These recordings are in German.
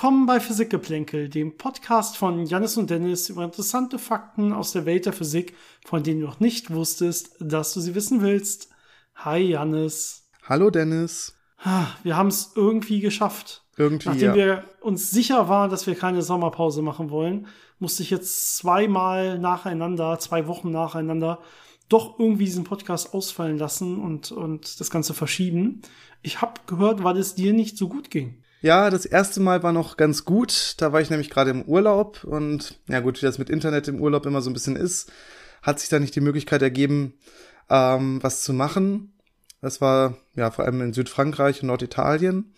Willkommen bei Physikgeplänkel, dem Podcast von Janis und Dennis über interessante Fakten aus der Welt der Physik, von denen du noch nicht wusstest, dass du sie wissen willst. Hi Janis. Hallo Dennis. Wir haben es irgendwie geschafft. Irgendwie. Nachdem ja. wir uns sicher waren, dass wir keine Sommerpause machen wollen, musste ich jetzt zweimal nacheinander, zwei Wochen nacheinander, doch irgendwie diesen Podcast ausfallen lassen und, und das Ganze verschieben. Ich habe gehört, weil es dir nicht so gut ging. Ja, das erste Mal war noch ganz gut. Da war ich nämlich gerade im Urlaub und ja gut, wie das mit Internet im Urlaub immer so ein bisschen ist, hat sich da nicht die Möglichkeit ergeben, ähm, was zu machen. Das war ja vor allem in Südfrankreich und Norditalien.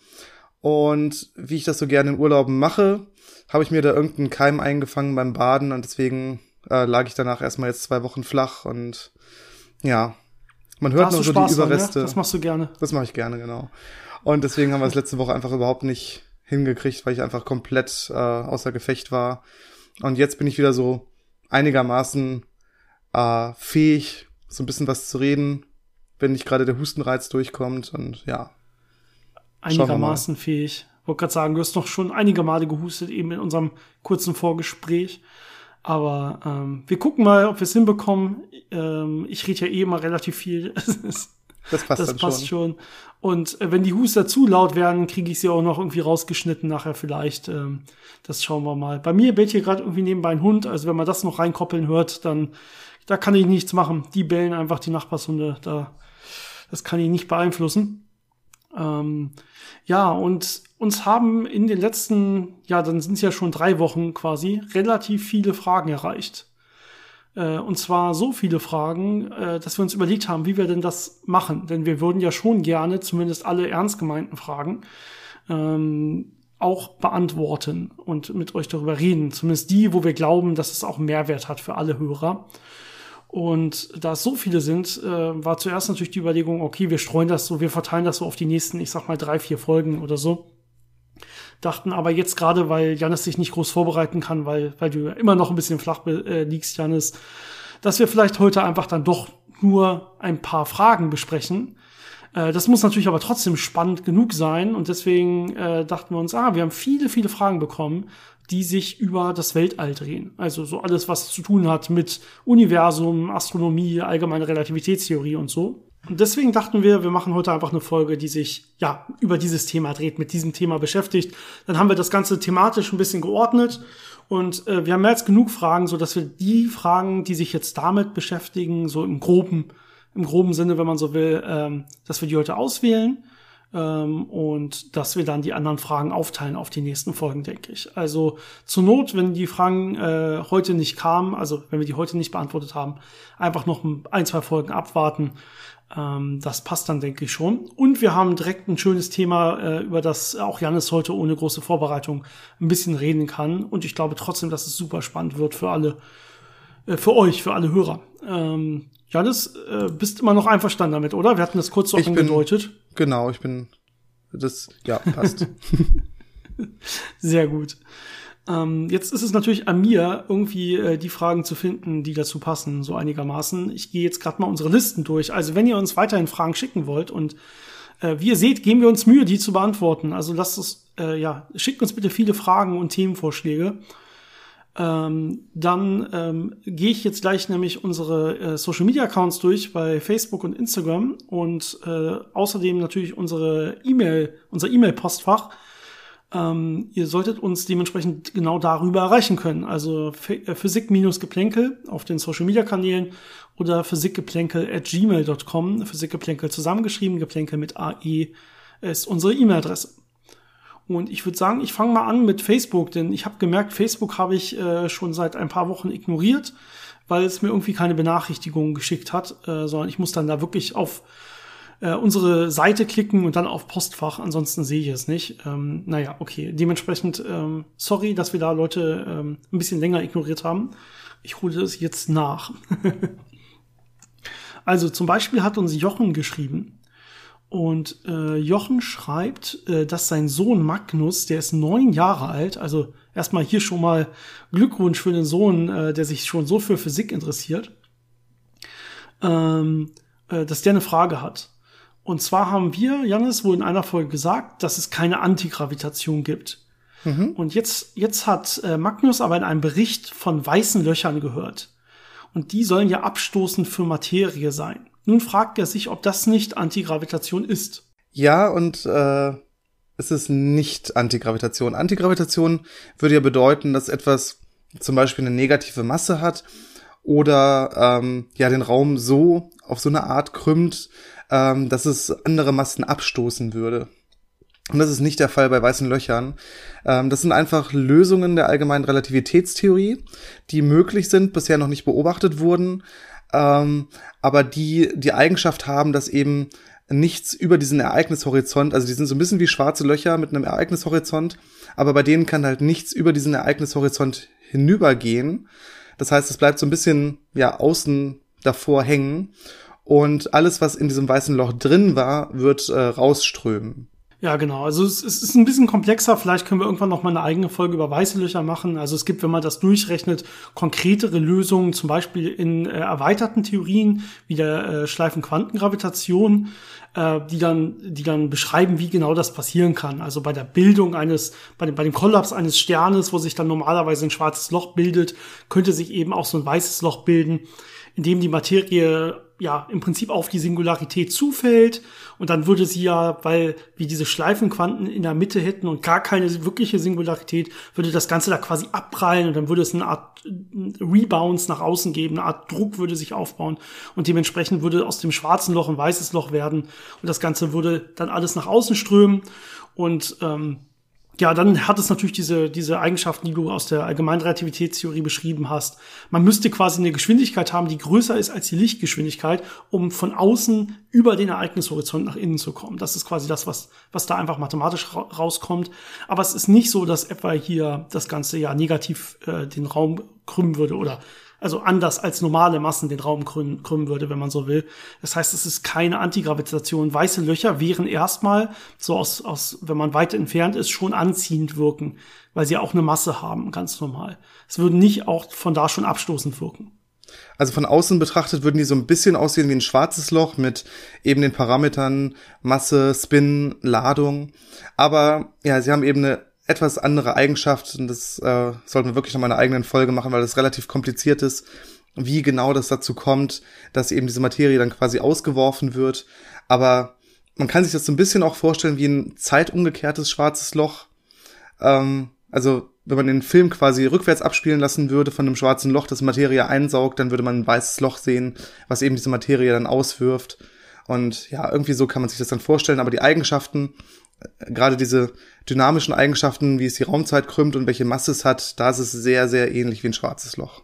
Und wie ich das so gerne in Urlauben mache, habe ich mir da irgendeinen Keim eingefangen beim Baden und deswegen äh, lag ich danach erstmal jetzt zwei Wochen flach und ja, man hört noch so Spaß die dran, Überreste. Ja? Das machst du gerne. Das mache ich gerne, genau. Und deswegen haben wir es letzte Woche einfach überhaupt nicht hingekriegt, weil ich einfach komplett äh, außer Gefecht war. Und jetzt bin ich wieder so einigermaßen äh, fähig, so ein bisschen was zu reden, wenn nicht gerade der Hustenreiz durchkommt. Und ja. Einigermaßen fähig. Wollte gerade sagen, du hast noch schon einige Male gehustet, eben in unserem kurzen Vorgespräch. Aber ähm, wir gucken mal, ob wir es hinbekommen. Ähm, ich rede ja eh immer relativ viel. das passt das passt schon. schon. Und äh, wenn die Huster zu laut werden, kriege ich sie auch noch irgendwie rausgeschnitten nachher vielleicht. Ähm, das schauen wir mal. Bei mir bellt hier gerade irgendwie nebenbei ein Hund. Also wenn man das noch reinkoppeln hört, dann da kann ich nichts machen. Die bellen einfach die Nachbarshunde. Da, das kann ich nicht beeinflussen. Ähm, ja, und uns haben in den letzten, ja, dann sind es ja schon drei Wochen quasi, relativ viele Fragen erreicht. Äh, und zwar so viele Fragen, äh, dass wir uns überlegt haben, wie wir denn das machen. Denn wir würden ja schon gerne zumindest alle ernst gemeinten Fragen ähm, auch beantworten und mit euch darüber reden. Zumindest die, wo wir glauben, dass es auch Mehrwert hat für alle Hörer. Und da es so viele sind, äh, war zuerst natürlich die Überlegung, okay, wir streuen das so, wir verteilen das so auf die nächsten, ich sag mal, drei, vier Folgen oder so. Dachten aber jetzt gerade, weil Janis sich nicht groß vorbereiten kann, weil, weil du immer noch ein bisschen flach äh, liegst, Janis, dass wir vielleicht heute einfach dann doch nur ein paar Fragen besprechen. Äh, das muss natürlich aber trotzdem spannend genug sein und deswegen äh, dachten wir uns, ah, wir haben viele, viele Fragen bekommen, die sich über das Weltall drehen. Also so alles, was zu tun hat mit Universum, Astronomie, allgemeine Relativitätstheorie und so. Und deswegen dachten wir, wir machen heute einfach eine Folge, die sich ja über dieses Thema dreht, mit diesem Thema beschäftigt. Dann haben wir das Ganze thematisch ein bisschen geordnet und äh, wir haben mehr als genug Fragen, so dass wir die Fragen, die sich jetzt damit beschäftigen, so im groben, im groben Sinne, wenn man so will, ähm, dass wir die heute auswählen ähm, und dass wir dann die anderen Fragen aufteilen auf die nächsten Folgen, denke ich. Also zur Not, wenn die Fragen äh, heute nicht kamen, also wenn wir die heute nicht beantwortet haben, einfach noch ein, zwei Folgen abwarten. Ähm, das passt dann, denke ich schon. Und wir haben direkt ein schönes Thema, äh, über das auch Janis heute ohne große Vorbereitung ein bisschen reden kann. Und ich glaube trotzdem, dass es super spannend wird für alle, äh, für euch, für alle Hörer. Ähm, Janis, äh, bist immer noch einverstanden damit, oder? Wir hatten das kurz so Ich bin- angedeutet. Genau, ich bin das, ja, passt. Sehr gut. Ähm, jetzt ist es natürlich an mir, irgendwie äh, die Fragen zu finden, die dazu passen, so einigermaßen. Ich gehe jetzt gerade mal unsere Listen durch. Also wenn ihr uns weiterhin Fragen schicken wollt und äh, wie ihr seht, geben wir uns Mühe, die zu beantworten. Also lasst es, äh, ja, schickt uns bitte viele Fragen und Themenvorschläge. Ähm, dann ähm, gehe ich jetzt gleich nämlich unsere äh, Social Media Accounts durch bei Facebook und Instagram und äh, außerdem natürlich unsere E-Mail, unser E-Mail-Postfach. Ähm, ihr solltet uns dementsprechend genau darüber erreichen können. Also äh, Physik-Geplänkel auf den Social Media Kanälen oder physikgeplänkel at gmail.com. Physikgeplänkel zusammengeschrieben, Geplänkel mit AE ist unsere E-Mail-Adresse. Und ich würde sagen, ich fange mal an mit Facebook, denn ich habe gemerkt, Facebook habe ich äh, schon seit ein paar Wochen ignoriert, weil es mir irgendwie keine Benachrichtigungen geschickt hat, äh, sondern ich muss dann da wirklich auf äh, unsere Seite klicken und dann auf Postfach, ansonsten sehe ich es nicht. Ähm, naja, okay. Dementsprechend, ähm, sorry, dass wir da Leute ähm, ein bisschen länger ignoriert haben. Ich hole das jetzt nach. also zum Beispiel hat uns Jochen geschrieben. Und äh, Jochen schreibt, äh, dass sein Sohn Magnus, der ist neun Jahre alt, also erstmal hier schon mal Glückwunsch für den Sohn, äh, der sich schon so für Physik interessiert, ähm, äh, dass der eine Frage hat. Und zwar haben wir, Janis, wohl in einer Folge gesagt, dass es keine Antigravitation gibt. Mhm. Und jetzt, jetzt hat äh, Magnus aber in einem Bericht von weißen Löchern gehört. Und die sollen ja abstoßend für Materie sein. Nun fragt er sich, ob das nicht Antigravitation ist. Ja, und äh, es ist nicht Antigravitation. Antigravitation würde ja bedeuten, dass etwas zum Beispiel eine negative Masse hat oder ähm, ja den Raum so auf so eine Art krümmt, ähm, dass es andere Massen abstoßen würde. Und das ist nicht der Fall bei weißen Löchern. Ähm, das sind einfach Lösungen der allgemeinen Relativitätstheorie, die möglich sind, bisher noch nicht beobachtet wurden, ähm, aber die die Eigenschaft haben, dass eben nichts über diesen Ereignishorizont, also die sind so ein bisschen wie schwarze Löcher mit einem Ereignishorizont, aber bei denen kann halt nichts über diesen Ereignishorizont hinübergehen. Das heißt, es bleibt so ein bisschen ja außen davor hängen und alles, was in diesem weißen Loch drin war, wird äh, rausströmen. Ja, genau. Also es, es, ist ein bisschen komplexer. Vielleicht können wir irgendwann noch mal eine eigene Folge über weiße Löcher machen. Also es gibt, wenn man das durchrechnet, konkretere Lösungen, zum Beispiel in äh, erweiterten Theorien wie der äh, Schleifenquantengravitation, äh, die dann, die dann beschreiben, wie genau das passieren kann. Also bei der Bildung eines, bei dem, bei dem Kollaps eines Sternes, wo sich dann normalerweise ein schwarzes Loch bildet, könnte sich eben auch so ein weißes Loch bilden, in dem die Materie ja im Prinzip auf die Singularität zufällt. Und dann würde sie ja, weil wir diese Schleifenquanten in der Mitte hätten und gar keine wirkliche Singularität, würde das Ganze da quasi abprallen und dann würde es eine Art Rebounds nach außen geben, eine Art Druck würde sich aufbauen. Und dementsprechend würde aus dem schwarzen Loch ein weißes Loch werden. Und das Ganze würde dann alles nach außen strömen. Und ähm, ja, dann hat es natürlich diese, diese Eigenschaften, die du aus der allgemeinen Relativitätstheorie beschrieben hast. Man müsste quasi eine Geschwindigkeit haben, die größer ist als die Lichtgeschwindigkeit, um von außen über den Ereignishorizont nach innen zu kommen. Das ist quasi das, was, was da einfach mathematisch ra rauskommt. Aber es ist nicht so, dass etwa hier das Ganze ja negativ äh, den Raum krümmen würde oder also anders als normale Massen den Raum krümmen, krümmen würde, wenn man so will. Das heißt, es ist keine Antigravitation. Weiße Löcher wären erstmal, so aus, aus, wenn man weit entfernt ist, schon anziehend wirken, weil sie auch eine Masse haben, ganz normal. Es würden nicht auch von da schon abstoßend wirken. Also von außen betrachtet würden die so ein bisschen aussehen wie ein schwarzes Loch mit eben den Parametern Masse, Spin, Ladung. Aber ja, sie haben eben eine etwas andere Eigenschaft und das äh, sollten wir wirklich noch mal eine eigenen Folge machen, weil das relativ kompliziert ist, wie genau das dazu kommt, dass eben diese Materie dann quasi ausgeworfen wird. Aber man kann sich das so ein bisschen auch vorstellen wie ein zeitumgekehrtes schwarzes Loch. Ähm, also wenn man den Film quasi rückwärts abspielen lassen würde von einem schwarzen Loch, das Materie einsaugt, dann würde man ein weißes Loch sehen, was eben diese Materie dann auswirft. Und ja, irgendwie so kann man sich das dann vorstellen. Aber die Eigenschaften gerade diese dynamischen Eigenschaften, wie es die Raumzeit krümmt und welche Masse es hat, da ist es sehr, sehr ähnlich wie ein schwarzes Loch.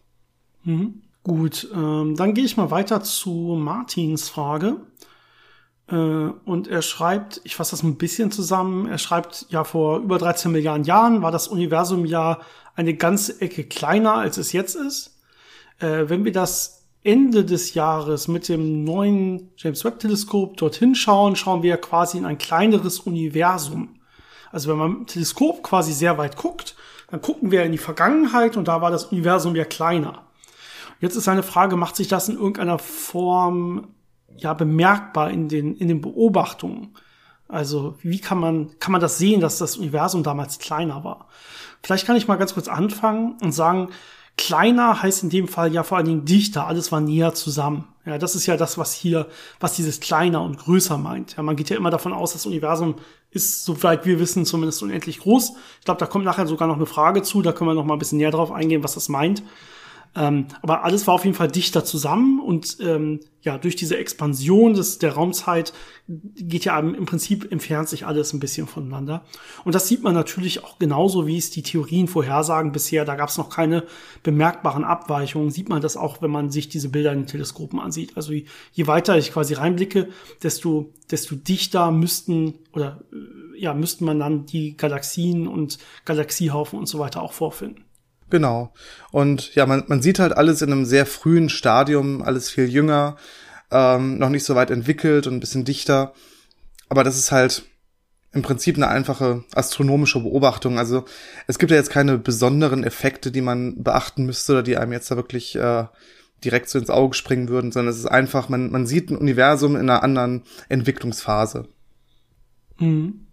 Mhm. Gut, ähm, dann gehe ich mal weiter zu Martins Frage. Äh, und er schreibt, ich fasse das ein bisschen zusammen, er schreibt, ja, vor über 13 Milliarden Jahren war das Universum ja eine ganze Ecke kleiner, als es jetzt ist. Äh, wenn wir das Ende des Jahres mit dem neuen James Webb Teleskop dorthin schauen, schauen wir quasi in ein kleineres Universum. Also wenn man mit dem Teleskop quasi sehr weit guckt, dann gucken wir in die Vergangenheit und da war das Universum ja kleiner. Jetzt ist eine Frage, macht sich das in irgendeiner Form ja bemerkbar in den, in den Beobachtungen? Also wie kann man, kann man das sehen, dass das Universum damals kleiner war? Vielleicht kann ich mal ganz kurz anfangen und sagen, Kleiner heißt in dem Fall ja vor allen Dingen dichter, alles war näher zusammen. Ja, das ist ja das, was hier, was dieses kleiner und größer meint. Ja, man geht ja immer davon aus, das Universum ist, soweit wir wissen, zumindest unendlich groß. Ich glaube, da kommt nachher sogar noch eine Frage zu, da können wir noch mal ein bisschen näher drauf eingehen, was das meint. Ähm, aber alles war auf jeden Fall dichter zusammen und ähm, ja, durch diese Expansion des, der Raumzeit geht ja im Prinzip entfernt sich alles ein bisschen voneinander. Und das sieht man natürlich auch genauso, wie es die Theorien vorhersagen bisher. Da gab es noch keine bemerkbaren Abweichungen. Sieht man das auch, wenn man sich diese Bilder in den Teleskopen ansieht. Also je weiter ich quasi reinblicke, desto, desto dichter müssten oder äh, ja, müssten man dann die Galaxien und Galaxiehaufen und so weiter auch vorfinden. Genau. Und ja, man, man sieht halt alles in einem sehr frühen Stadium, alles viel jünger, ähm, noch nicht so weit entwickelt und ein bisschen dichter. Aber das ist halt im Prinzip eine einfache astronomische Beobachtung. Also es gibt ja jetzt keine besonderen Effekte, die man beachten müsste oder die einem jetzt da wirklich äh, direkt so ins Auge springen würden, sondern es ist einfach, man, man sieht ein Universum in einer anderen Entwicklungsphase. Mhm.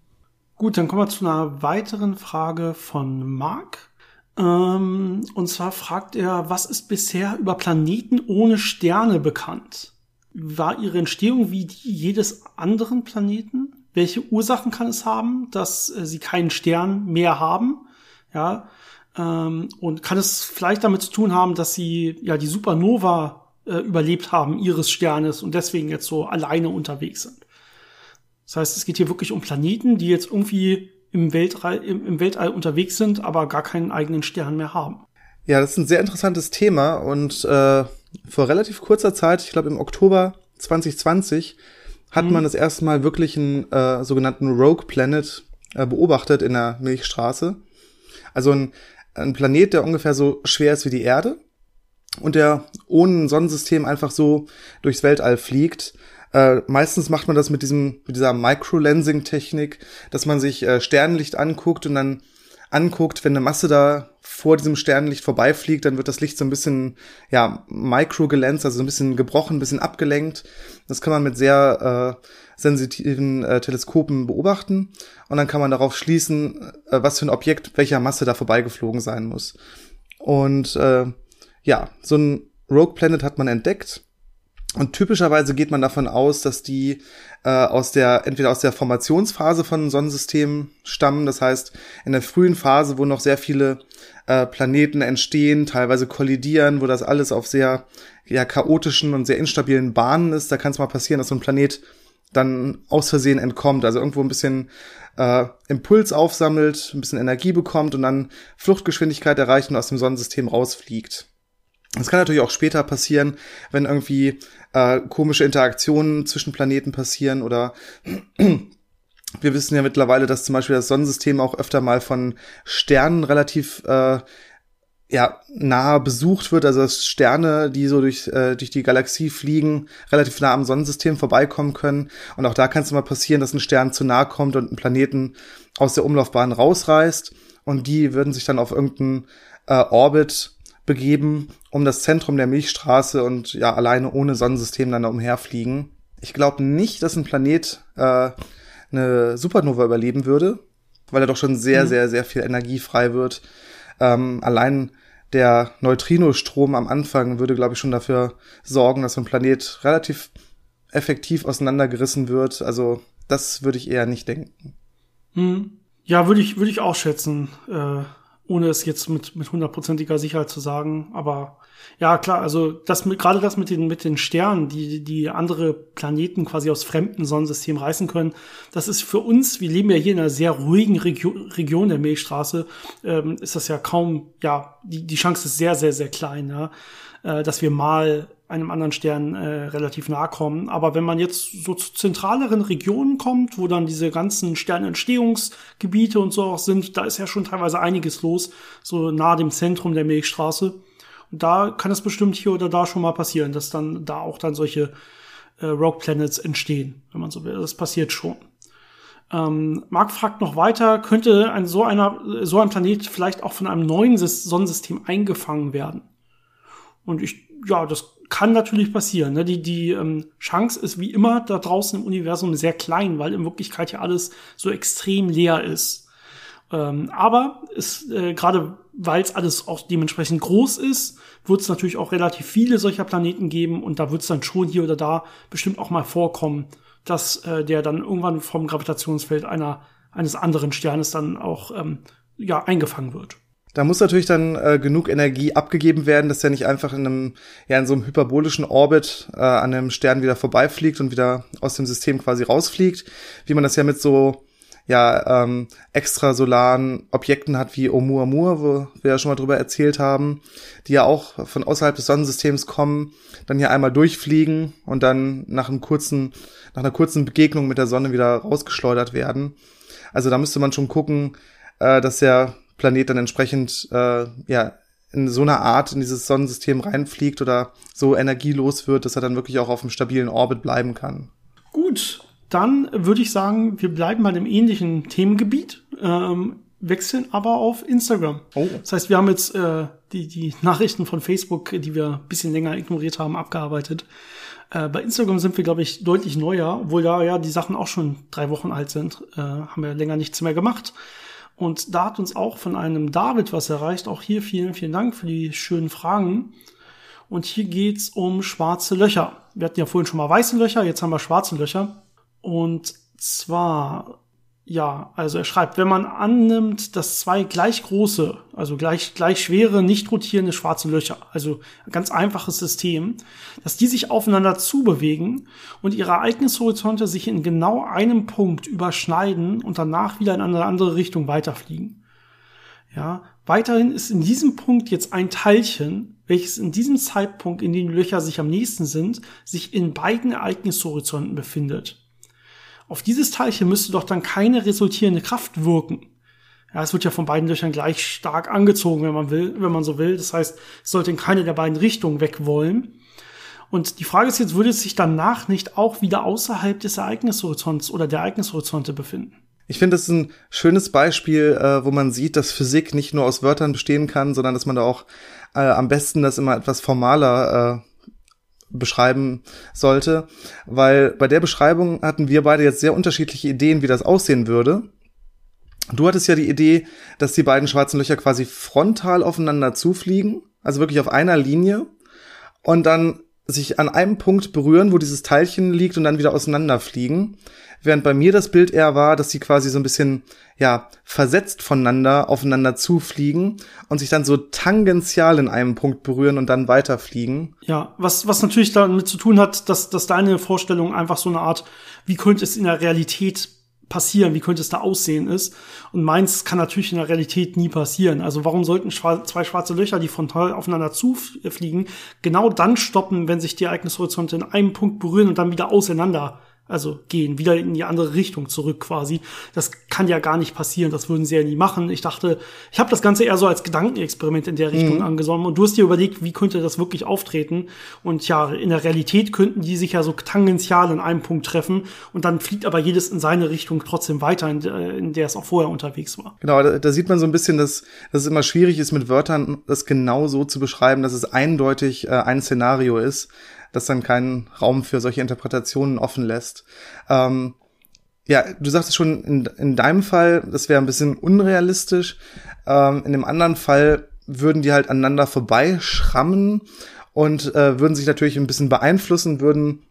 Gut, dann kommen wir zu einer weiteren Frage von Mark. Ähm, und zwar fragt er, was ist bisher über Planeten ohne Sterne bekannt? War ihre Entstehung wie die jedes anderen Planeten? Welche Ursachen kann es haben, dass äh, sie keinen Stern mehr haben? Ja, ähm, und kann es vielleicht damit zu tun haben, dass sie ja die Supernova äh, überlebt haben ihres Sternes und deswegen jetzt so alleine unterwegs sind? Das heißt, es geht hier wirklich um Planeten, die jetzt irgendwie im Weltall, im, im Weltall unterwegs sind, aber gar keinen eigenen Stern mehr haben. Ja, das ist ein sehr interessantes Thema und äh, vor relativ kurzer Zeit, ich glaube im Oktober 2020, hat mhm. man das erste Mal wirklich einen äh, sogenannten Rogue Planet äh, beobachtet in der Milchstraße. Also ein, ein Planet, der ungefähr so schwer ist wie die Erde und der ohne ein Sonnensystem einfach so durchs Weltall fliegt äh, meistens macht man das mit diesem, mit dieser Microlensing-Technik, dass man sich äh, Sternenlicht anguckt und dann anguckt, wenn eine Masse da vor diesem Sternenlicht vorbeifliegt, dann wird das Licht so ein bisschen, ja, micro gelenzt, also so ein bisschen gebrochen, ein bisschen abgelenkt. Das kann man mit sehr äh, sensitiven äh, Teleskopen beobachten und dann kann man darauf schließen, äh, was für ein Objekt welcher Masse da vorbeigeflogen sein muss. Und äh, ja, so ein Rogue Planet hat man entdeckt und typischerweise geht man davon aus, dass die äh, aus der entweder aus der Formationsphase von Sonnensystemen stammen, das heißt in der frühen Phase, wo noch sehr viele äh, Planeten entstehen, teilweise kollidieren, wo das alles auf sehr ja, chaotischen und sehr instabilen Bahnen ist. Da kann es mal passieren, dass so ein Planet dann aus Versehen entkommt, also irgendwo ein bisschen äh, Impuls aufsammelt, ein bisschen Energie bekommt und dann Fluchtgeschwindigkeit erreicht und aus dem Sonnensystem rausfliegt. Das kann natürlich auch später passieren, wenn irgendwie äh, komische Interaktionen zwischen Planeten passieren oder wir wissen ja mittlerweile, dass zum Beispiel das Sonnensystem auch öfter mal von Sternen relativ äh, ja, nah besucht wird, also dass Sterne, die so durch, äh, durch die Galaxie fliegen, relativ nah am Sonnensystem vorbeikommen können. Und auch da kann es mal passieren, dass ein Stern zu nah kommt und ein Planeten aus der Umlaufbahn rausreißt. Und die würden sich dann auf irgendeinen äh, Orbit begeben um das Zentrum der Milchstraße und ja alleine ohne Sonnensystem dann da umherfliegen. Ich glaube nicht, dass ein Planet äh, eine Supernova überleben würde, weil er doch schon sehr, mhm. sehr, sehr viel Energie frei wird. Ähm, allein der Neutrinostrom am Anfang würde, glaube ich, schon dafür sorgen, dass so ein Planet relativ effektiv auseinandergerissen wird. Also das würde ich eher nicht denken. Hm. Ja, würde ich, würde ich auch schätzen. Äh, ohne es jetzt mit mit hundertprozentiger Sicherheit zu sagen. Aber ja, klar, also das mit, gerade das mit den mit den Sternen, die die andere Planeten quasi aus fremden Sonnensystemen reißen können, das ist für uns, wir leben ja hier in einer sehr ruhigen Regio Region der Milchstraße, ähm, ist das ja kaum, ja, die die Chance ist sehr sehr sehr klein, ja, äh, dass wir mal einem anderen Stern äh, relativ nahe kommen. Aber wenn man jetzt so zu zentraleren Regionen kommt, wo dann diese ganzen Sternentstehungsgebiete und so auch sind, da ist ja schon teilweise einiges los, so nahe dem Zentrum der Milchstraße. Und da kann es bestimmt hier oder da schon mal passieren, dass dann da auch dann solche äh, Rogue Planets entstehen, wenn man so will. Das passiert schon. Ähm, Mark fragt noch weiter, könnte ein, so, einer, so ein Planet vielleicht auch von einem neuen Sonnensystem eingefangen werden? Und ich, ja, das kann natürlich passieren. Ne? Die, die ähm, Chance ist wie immer da draußen im Universum sehr klein, weil in Wirklichkeit ja alles so extrem leer ist. Ähm, aber ist äh, gerade weil es alles auch dementsprechend groß ist, wird es natürlich auch relativ viele solcher Planeten geben und da wird es dann schon hier oder da bestimmt auch mal vorkommen, dass äh, der dann irgendwann vom Gravitationsfeld einer eines anderen Sternes dann auch ähm, ja eingefangen wird. Da muss natürlich dann äh, genug Energie abgegeben werden, dass der nicht einfach in einem, ja, in so einem hyperbolischen Orbit äh, an einem Stern wieder vorbeifliegt und wieder aus dem System quasi rausfliegt, wie man das ja mit so ja, ähm, extrasolaren Objekten hat wie Oumuamua, wo wir ja schon mal drüber erzählt haben, die ja auch von außerhalb des Sonnensystems kommen, dann hier einmal durchfliegen und dann nach einem kurzen, nach einer kurzen Begegnung mit der Sonne wieder rausgeschleudert werden. Also da müsste man schon gucken, äh, dass der Planet dann entsprechend äh, ja in so einer Art in dieses Sonnensystem reinfliegt oder so energielos wird, dass er dann wirklich auch auf einem stabilen Orbit bleiben kann. Gut, dann würde ich sagen, wir bleiben bei einem ähnlichen Themengebiet, ähm, wechseln aber auf Instagram. Oh. Das heißt, wir haben jetzt äh, die, die Nachrichten von Facebook, die wir ein bisschen länger ignoriert haben, abgearbeitet. Äh, bei Instagram sind wir, glaube ich, deutlich neuer, obwohl da ja die Sachen auch schon drei Wochen alt sind. Äh, haben wir länger nichts mehr gemacht. Und da hat uns auch von einem David was erreicht. Auch hier vielen, vielen Dank für die schönen Fragen. Und hier geht's um schwarze Löcher. Wir hatten ja vorhin schon mal weiße Löcher, jetzt haben wir schwarze Löcher. Und zwar ja, also er schreibt, wenn man annimmt, dass zwei gleich große, also gleich, gleich schwere, nicht rotierende schwarze Löcher, also ein ganz einfaches System, dass die sich aufeinander zubewegen und ihre Ereignishorizonte sich in genau einem Punkt überschneiden und danach wieder in eine andere Richtung weiterfliegen. Ja, weiterhin ist in diesem Punkt jetzt ein Teilchen, welches in diesem Zeitpunkt, in dem die Löcher sich am nächsten sind, sich in beiden Ereignishorizonten befindet. Auf dieses Teilchen müsste doch dann keine resultierende Kraft wirken. Ja, es wird ja von beiden Löchern gleich stark angezogen, wenn man will, wenn man so will. Das heißt, es sollte in keine der beiden Richtungen weg wollen. Und die Frage ist jetzt, würde es sich danach nicht auch wieder außerhalb des Ereignishorizonts oder der Ereignishorizonte befinden? Ich finde, das ist ein schönes Beispiel, äh, wo man sieht, dass Physik nicht nur aus Wörtern bestehen kann, sondern dass man da auch äh, am besten das immer etwas formaler äh, beschreiben sollte, weil bei der Beschreibung hatten wir beide jetzt sehr unterschiedliche Ideen, wie das aussehen würde. Du hattest ja die Idee, dass die beiden schwarzen Löcher quasi frontal aufeinander zufliegen, also wirklich auf einer Linie und dann sich an einem Punkt berühren, wo dieses Teilchen liegt und dann wieder auseinanderfliegen. Während bei mir das Bild eher war, dass sie quasi so ein bisschen, ja, versetzt voneinander aufeinander zufliegen und sich dann so tangential in einem Punkt berühren und dann weiterfliegen. Ja, was, was natürlich damit zu tun hat, dass, dass deine Vorstellung einfach so eine Art, wie könnte es in der Realität passieren, wie könnte es da aussehen ist. Und meins kann natürlich in der Realität nie passieren. Also warum sollten zwei schwarze Löcher, die frontal aufeinander zufliegen, genau dann stoppen, wenn sich die Ereignishorizonte in einem Punkt berühren und dann wieder auseinander also gehen, wieder in die andere Richtung zurück quasi. Das kann ja gar nicht passieren, das würden sie ja nie machen. Ich dachte, ich habe das Ganze eher so als Gedankenexperiment in der Richtung mhm. angesonnen und du hast dir überlegt, wie könnte das wirklich auftreten? Und ja, in der Realität könnten die sich ja so tangential in einem Punkt treffen und dann fliegt aber jedes in seine Richtung trotzdem weiter, in, in der es auch vorher unterwegs war. Genau, da, da sieht man so ein bisschen, dass, dass es immer schwierig ist, mit Wörtern das genau so zu beschreiben, dass es eindeutig äh, ein Szenario ist das dann keinen Raum für solche Interpretationen offen lässt. Ähm, ja, du sagtest schon, in, in deinem Fall, das wäre ein bisschen unrealistisch. Ähm, in dem anderen Fall würden die halt aneinander vorbeischrammen und äh, würden sich natürlich ein bisschen beeinflussen, würden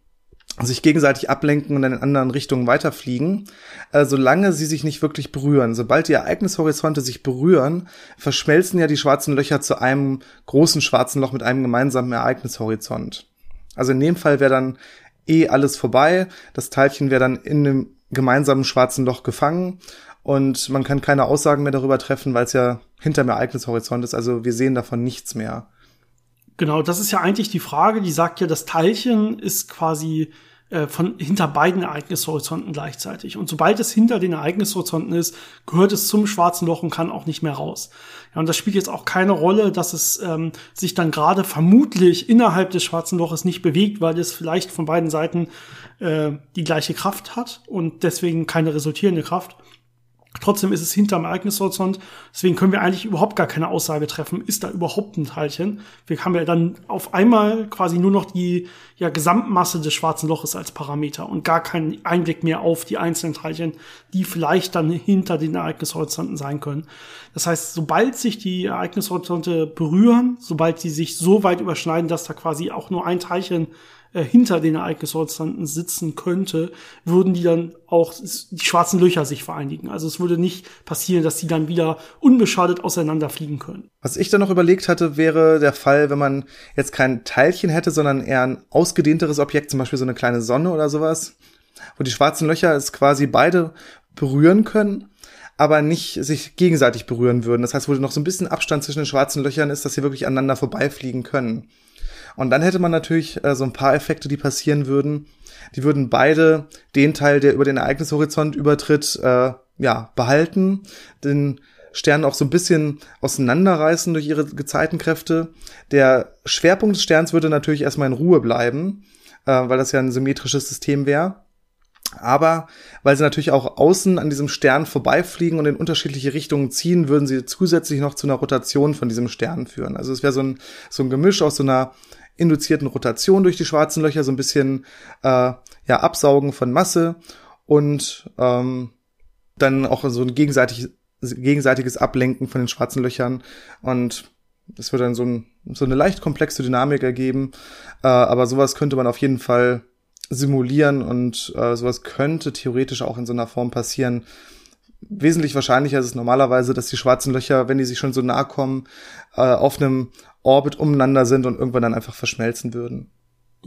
sich gegenseitig ablenken und in anderen Richtungen weiterfliegen, äh, solange sie sich nicht wirklich berühren. Sobald die Ereignishorizonte sich berühren, verschmelzen ja die schwarzen Löcher zu einem großen schwarzen Loch mit einem gemeinsamen Ereignishorizont. Also in dem Fall wäre dann eh alles vorbei. Das Teilchen wäre dann in einem gemeinsamen schwarzen Loch gefangen und man kann keine Aussagen mehr darüber treffen, weil es ja hinter dem Ereignishorizont ist. Also wir sehen davon nichts mehr. Genau, das ist ja eigentlich die Frage, die sagt ja, das Teilchen ist quasi äh, von hinter beiden Ereignishorizonten gleichzeitig. Und sobald es hinter den Ereignishorizonten ist, gehört es zum schwarzen Loch und kann auch nicht mehr raus. Ja, und das spielt jetzt auch keine Rolle, dass es ähm, sich dann gerade vermutlich innerhalb des schwarzen Loches nicht bewegt, weil es vielleicht von beiden Seiten äh, die gleiche Kraft hat und deswegen keine resultierende Kraft. Trotzdem ist es hinterm Ereignishorizont. Deswegen können wir eigentlich überhaupt gar keine Aussage treffen, ist da überhaupt ein Teilchen. Wir haben ja dann auf einmal quasi nur noch die ja, Gesamtmasse des schwarzen Loches als Parameter und gar keinen Einblick mehr auf die einzelnen Teilchen, die vielleicht dann hinter den Ereignishorizonten sein können. Das heißt, sobald sich die Ereignishorizonte berühren, sobald sie sich so weit überschneiden, dass da quasi auch nur ein Teilchen äh, hinter den Ereignishorizonten sitzen könnte, würden die dann auch die schwarzen Löcher sich vereinigen. Also es würde nicht passieren, dass die dann wieder unbeschadet auseinanderfliegen können. Was ich dann noch überlegt hatte, wäre der Fall, wenn man jetzt kein Teilchen hätte, sondern eher ein ausgedehnteres Objekt, zum Beispiel so eine kleine Sonne oder sowas, wo die schwarzen Löcher es quasi beide berühren können aber nicht sich gegenseitig berühren würden. Das heißt, wo noch so ein bisschen Abstand zwischen den schwarzen Löchern ist, dass sie wirklich aneinander vorbeifliegen können. Und dann hätte man natürlich äh, so ein paar Effekte, die passieren würden. Die würden beide den Teil, der über den Ereignishorizont übertritt, äh, ja, behalten, den Stern auch so ein bisschen auseinanderreißen durch ihre Gezeitenkräfte. Der Schwerpunkt des Sterns würde natürlich erstmal in Ruhe bleiben, äh, weil das ja ein symmetrisches System wäre. Aber weil sie natürlich auch außen an diesem Stern vorbeifliegen und in unterschiedliche Richtungen ziehen, würden sie zusätzlich noch zu einer Rotation von diesem Stern führen. Also es wäre so ein, so ein Gemisch aus so einer induzierten Rotation durch die schwarzen Löcher so ein bisschen äh, ja absaugen von Masse und ähm, dann auch so ein gegenseitig, gegenseitiges Ablenken von den schwarzen Löchern und das wird dann so, ein, so eine leicht komplexe Dynamik ergeben. Äh, aber sowas könnte man auf jeden Fall simulieren und äh, sowas könnte theoretisch auch in so einer Form passieren. Wesentlich wahrscheinlicher ist es normalerweise, dass die schwarzen Löcher, wenn die sich schon so nahe kommen, äh, auf einem Orbit umeinander sind und irgendwann dann einfach verschmelzen würden.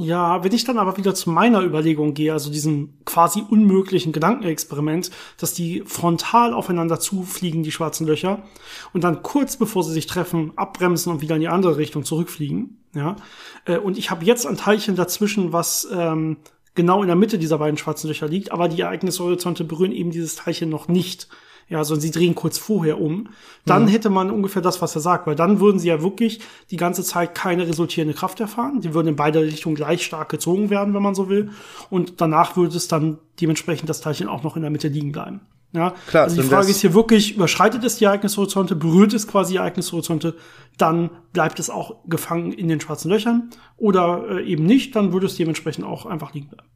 Ja, wenn ich dann aber wieder zu meiner Überlegung gehe, also diesem quasi unmöglichen Gedankenexperiment, dass die frontal aufeinander zufliegen, die schwarzen Löcher, und dann kurz bevor sie sich treffen, abbremsen und wieder in die andere Richtung zurückfliegen, ja. Äh, und ich habe jetzt ein Teilchen dazwischen, was ähm, genau in der Mitte dieser beiden schwarzen Löcher liegt, aber die Ereignishorizonte berühren eben dieses Teilchen noch nicht ja, sondern sie drehen kurz vorher um, dann mhm. hätte man ungefähr das, was er sagt, weil dann würden sie ja wirklich die ganze Zeit keine resultierende Kraft erfahren. Die würden in beide Richtungen gleich stark gezogen werden, wenn man so will. Und danach würde es dann dementsprechend das Teilchen auch noch in der Mitte liegen bleiben. Ja, Klar, also die Frage ist hier wirklich, überschreitet es die Ereignishorizonte, berührt es quasi die Ereignishorizonte, dann bleibt es auch gefangen in den schwarzen Löchern oder äh, eben nicht, dann würde es dementsprechend auch einfach liegen bleiben.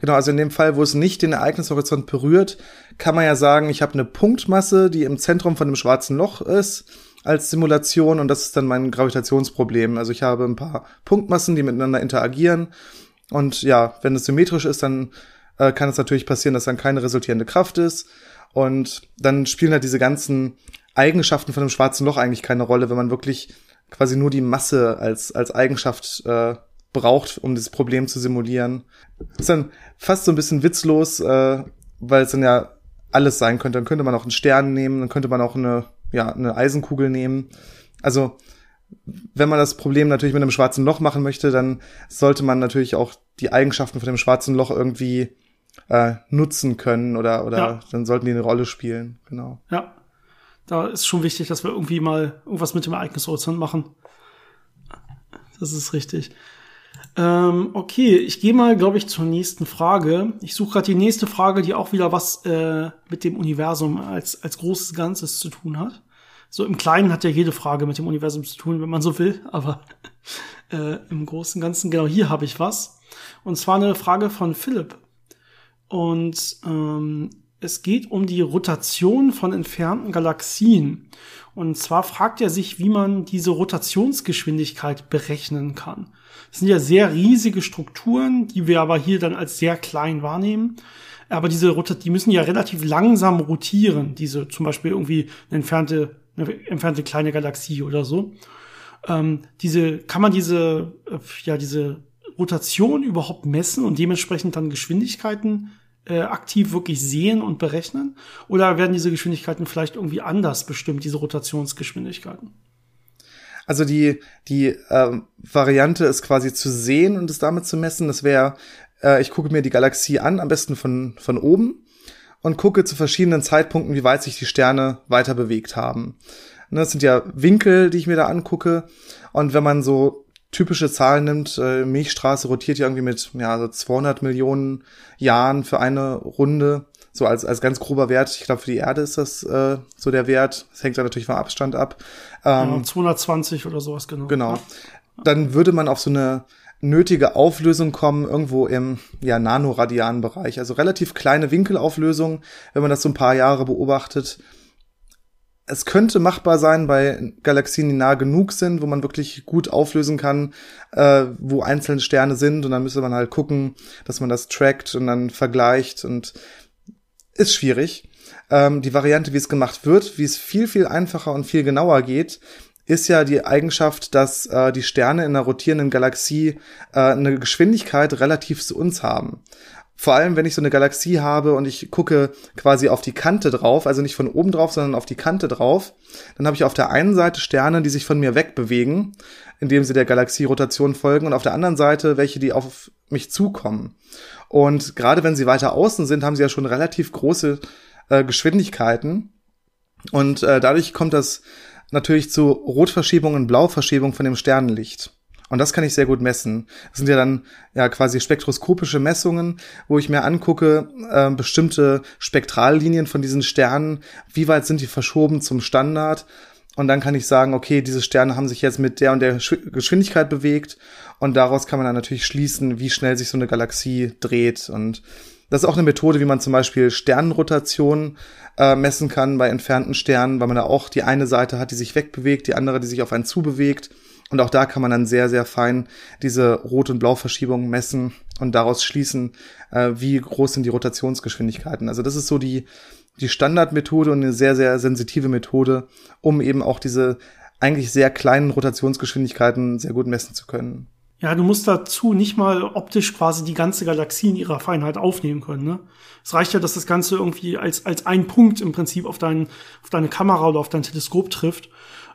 Genau, also in dem Fall, wo es nicht den Ereignishorizont berührt, kann man ja sagen, ich habe eine Punktmasse, die im Zentrum von dem schwarzen Loch ist, als Simulation und das ist dann mein Gravitationsproblem. Also ich habe ein paar Punktmassen, die miteinander interagieren und ja, wenn es symmetrisch ist, dann äh, kann es natürlich passieren, dass dann keine resultierende Kraft ist und dann spielen halt diese ganzen Eigenschaften von dem schwarzen Loch eigentlich keine Rolle, wenn man wirklich quasi nur die Masse als, als Eigenschaft äh, braucht, um dieses Problem zu simulieren. Ist dann fast so ein bisschen witzlos, äh, weil es dann ja alles sein könnte. Dann könnte man auch einen Stern nehmen, dann könnte man auch eine, ja, eine Eisenkugel nehmen. Also, wenn man das Problem natürlich mit einem schwarzen Loch machen möchte, dann sollte man natürlich auch die Eigenschaften von dem schwarzen Loch irgendwie äh, nutzen können oder, oder ja. dann sollten die eine Rolle spielen, genau. Ja. Da ist schon wichtig, dass wir irgendwie mal irgendwas mit dem Ereignishorizont machen. Das ist richtig. Ähm, okay, ich gehe mal, glaube ich, zur nächsten Frage. Ich suche gerade die nächste Frage, die auch wieder was äh, mit dem Universum als, als großes Ganzes zu tun hat. So im Kleinen hat ja jede Frage mit dem Universum zu tun, wenn man so will, aber äh, im Großen und Ganzen, genau hier habe ich was. Und zwar eine Frage von Philipp. Und ähm, es geht um die Rotation von entfernten Galaxien. Und zwar fragt er sich, wie man diese Rotationsgeschwindigkeit berechnen kann. Das sind ja sehr riesige Strukturen, die wir aber hier dann als sehr klein wahrnehmen. Aber diese Rotat die müssen ja relativ langsam rotieren, diese zum Beispiel irgendwie eine entfernte, eine entfernte kleine Galaxie oder so. Ähm, diese, kann man diese, äh, ja, diese Rotation überhaupt messen und dementsprechend dann Geschwindigkeiten äh, aktiv wirklich sehen und berechnen? Oder werden diese Geschwindigkeiten vielleicht irgendwie anders bestimmt, diese Rotationsgeschwindigkeiten? Also die, die ähm, Variante ist quasi zu sehen und es damit zu messen. Das wäre, äh, ich gucke mir die Galaxie an, am besten von, von oben und gucke zu verschiedenen Zeitpunkten, wie weit sich die Sterne weiter bewegt haben. Ne, das sind ja Winkel, die ich mir da angucke. Und wenn man so typische Zahlen nimmt, äh, Milchstraße rotiert ja irgendwie mit ja, so 200 Millionen Jahren für eine Runde so als, als ganz grober Wert. Ich glaube, für die Erde ist das äh, so der Wert. Das hängt dann natürlich vom Abstand ab. Ähm, ja, 220 oder sowas, genau. Genau. Dann würde man auf so eine nötige Auflösung kommen, irgendwo im ja, nanoradianen Bereich. Also relativ kleine Winkelauflösung, wenn man das so ein paar Jahre beobachtet. Es könnte machbar sein bei Galaxien, die nah genug sind, wo man wirklich gut auflösen kann, äh, wo einzelne Sterne sind. Und dann müsste man halt gucken, dass man das trackt und dann vergleicht. Und ist schwierig. Ähm, die Variante, wie es gemacht wird, wie es viel, viel einfacher und viel genauer geht, ist ja die Eigenschaft, dass äh, die Sterne in einer rotierenden Galaxie äh, eine Geschwindigkeit relativ zu uns haben. Vor allem, wenn ich so eine Galaxie habe und ich gucke quasi auf die Kante drauf, also nicht von oben drauf, sondern auf die Kante drauf, dann habe ich auf der einen Seite Sterne, die sich von mir wegbewegen, indem sie der Galaxierotation folgen, und auf der anderen Seite welche, die auf mich zukommen. Und gerade wenn sie weiter außen sind, haben sie ja schon relativ große äh, Geschwindigkeiten. Und äh, dadurch kommt das natürlich zu Rotverschiebung und Blauverschiebung von dem Sternenlicht. Und das kann ich sehr gut messen. Das sind ja dann ja quasi spektroskopische Messungen, wo ich mir angucke, äh, bestimmte Spektrallinien von diesen Sternen, wie weit sind die verschoben zum Standard und dann kann ich sagen, okay, diese Sterne haben sich jetzt mit der und der Geschwindigkeit bewegt und daraus kann man dann natürlich schließen, wie schnell sich so eine Galaxie dreht und das ist auch eine Methode, wie man zum Beispiel Sternenrotation äh, messen kann bei entfernten Sternen, weil man da auch die eine Seite hat, die sich wegbewegt, die andere, die sich auf einen zubewegt. Und auch da kann man dann sehr, sehr fein diese Rot- und Blauverschiebungen messen und daraus schließen, äh, wie groß sind die Rotationsgeschwindigkeiten. Also das ist so die, die Standardmethode und eine sehr, sehr sensitive Methode, um eben auch diese eigentlich sehr kleinen Rotationsgeschwindigkeiten sehr gut messen zu können. Ja, du musst dazu nicht mal optisch quasi die ganze Galaxie in ihrer Feinheit aufnehmen können. Ne? Es reicht ja, dass das Ganze irgendwie als, als ein Punkt im Prinzip auf, dein, auf deine Kamera oder auf dein Teleskop trifft.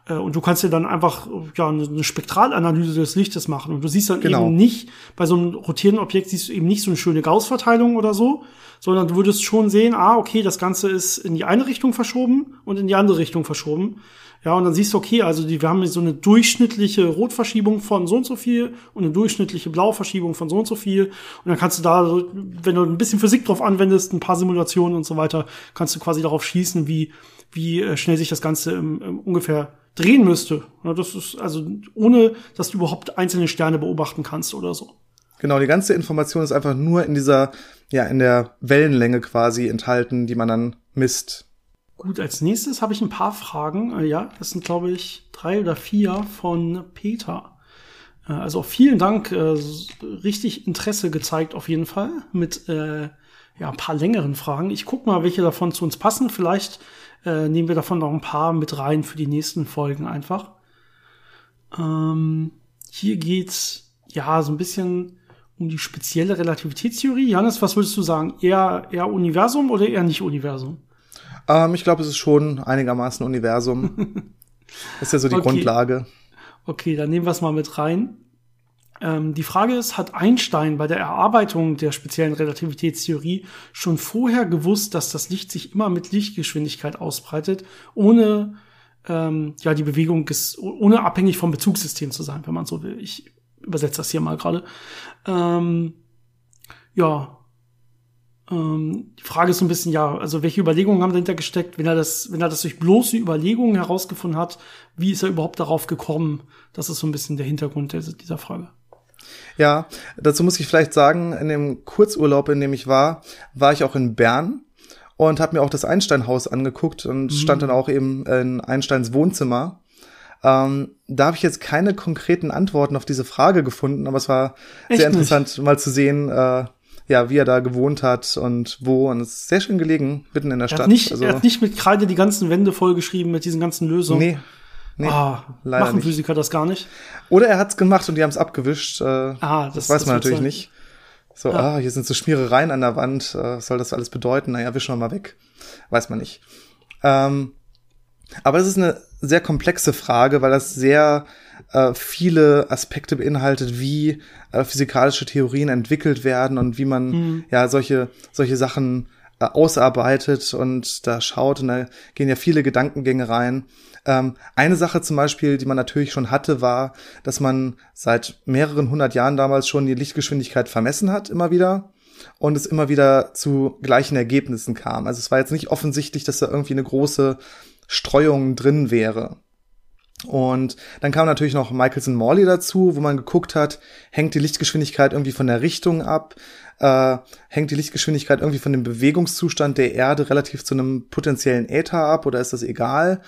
Äh, und du kannst dir dann einfach ja, eine Spektralanalyse des Lichtes machen. Und du siehst dann genau. eben nicht, bei so einem rotierenden Objekt siehst du eben nicht so eine schöne Gauss-Verteilung oder so, sondern du würdest schon sehen, ah, okay, das Ganze ist in die eine Richtung verschoben und in die andere Richtung verschoben. Ja, und dann siehst du, okay, also die, wir haben so eine durchschnittliche Rotverschiebung von so und so viel und eine durchschnittliche Blauverschiebung von so und so viel. Und dann kannst du da, wenn du ein bisschen Physik drauf anwendest, ein paar Simulationen und so weiter, kannst du quasi darauf schließen, wie, wie äh, schnell sich das Ganze im, im ungefähr drehen müsste. Ja, das ist also ohne, dass du überhaupt einzelne Sterne beobachten kannst oder so. Genau, die ganze Information ist einfach nur in dieser, ja, in der Wellenlänge quasi enthalten, die man dann misst. Gut, als nächstes habe ich ein paar Fragen. Äh, ja, das sind, glaube ich, drei oder vier von Peter. Äh, also auch vielen Dank, äh, richtig Interesse gezeigt auf jeden Fall mit äh, ja, ein paar längeren Fragen. Ich guck mal, welche davon zu uns passen. Vielleicht äh, nehmen wir davon noch ein paar mit rein für die nächsten Folgen einfach. Ähm, hier geht's ja so ein bisschen um die spezielle Relativitätstheorie. Janis, was würdest du sagen? Eher, eher Universum oder eher nicht Universum? Ähm, ich glaube, es ist schon einigermaßen Universum. ist ja so die okay. Grundlage. Okay, dann nehmen wir es mal mit rein. Ähm, die Frage ist, hat Einstein bei der Erarbeitung der speziellen Relativitätstheorie schon vorher gewusst, dass das Licht sich immer mit Lichtgeschwindigkeit ausbreitet, ohne ähm, ja die Bewegung ist, ohne abhängig vom Bezugssystem zu sein, wenn man so will. Ich übersetze das hier mal gerade. Ähm, ja, ähm, die Frage ist so ein bisschen, ja, also welche Überlegungen haben dahinter gesteckt, wenn er das, wenn er das durch bloße Überlegungen herausgefunden hat, wie ist er überhaupt darauf gekommen? Das ist so ein bisschen der Hintergrund dieser Frage. Ja, dazu muss ich vielleicht sagen, in dem Kurzurlaub, in dem ich war, war ich auch in Bern und habe mir auch das Einstein-Haus angeguckt und mhm. stand dann auch eben in Einsteins Wohnzimmer. Ähm, da habe ich jetzt keine konkreten Antworten auf diese Frage gefunden, aber es war Echt sehr interessant, nicht? mal zu sehen, äh, ja, wie er da gewohnt hat und wo. Und es ist sehr schön gelegen, mitten in der er Stadt. Nicht, also, er hat nicht mit Kreide die ganzen Wände vollgeschrieben mit diesen ganzen Lösungen. Nee. Nee, ah, machen nicht. Physiker das gar nicht? Oder er hat's gemacht und die haben's abgewischt. Äh, ah, das, das weiß das man natürlich sein. nicht. So, ja. ah, hier sind so Schmierereien an der Wand. Äh, was soll das alles bedeuten? Naja, wischen wir mal weg. Weiß man nicht. Ähm, aber es ist eine sehr komplexe Frage, weil das sehr äh, viele Aspekte beinhaltet, wie äh, physikalische Theorien entwickelt werden und wie man mhm. ja solche solche Sachen ausarbeitet und da schaut und da gehen ja viele Gedankengänge rein. Ähm, eine Sache zum Beispiel, die man natürlich schon hatte, war, dass man seit mehreren hundert Jahren damals schon die Lichtgeschwindigkeit vermessen hat, immer wieder und es immer wieder zu gleichen Ergebnissen kam. Also es war jetzt nicht offensichtlich, dass da irgendwie eine große Streuung drin wäre. Und dann kam natürlich noch Michelson Morley dazu, wo man geguckt hat, hängt die Lichtgeschwindigkeit irgendwie von der Richtung ab, äh, hängt die Lichtgeschwindigkeit irgendwie von dem Bewegungszustand der Erde relativ zu einem potenziellen Äther ab oder ist das egal?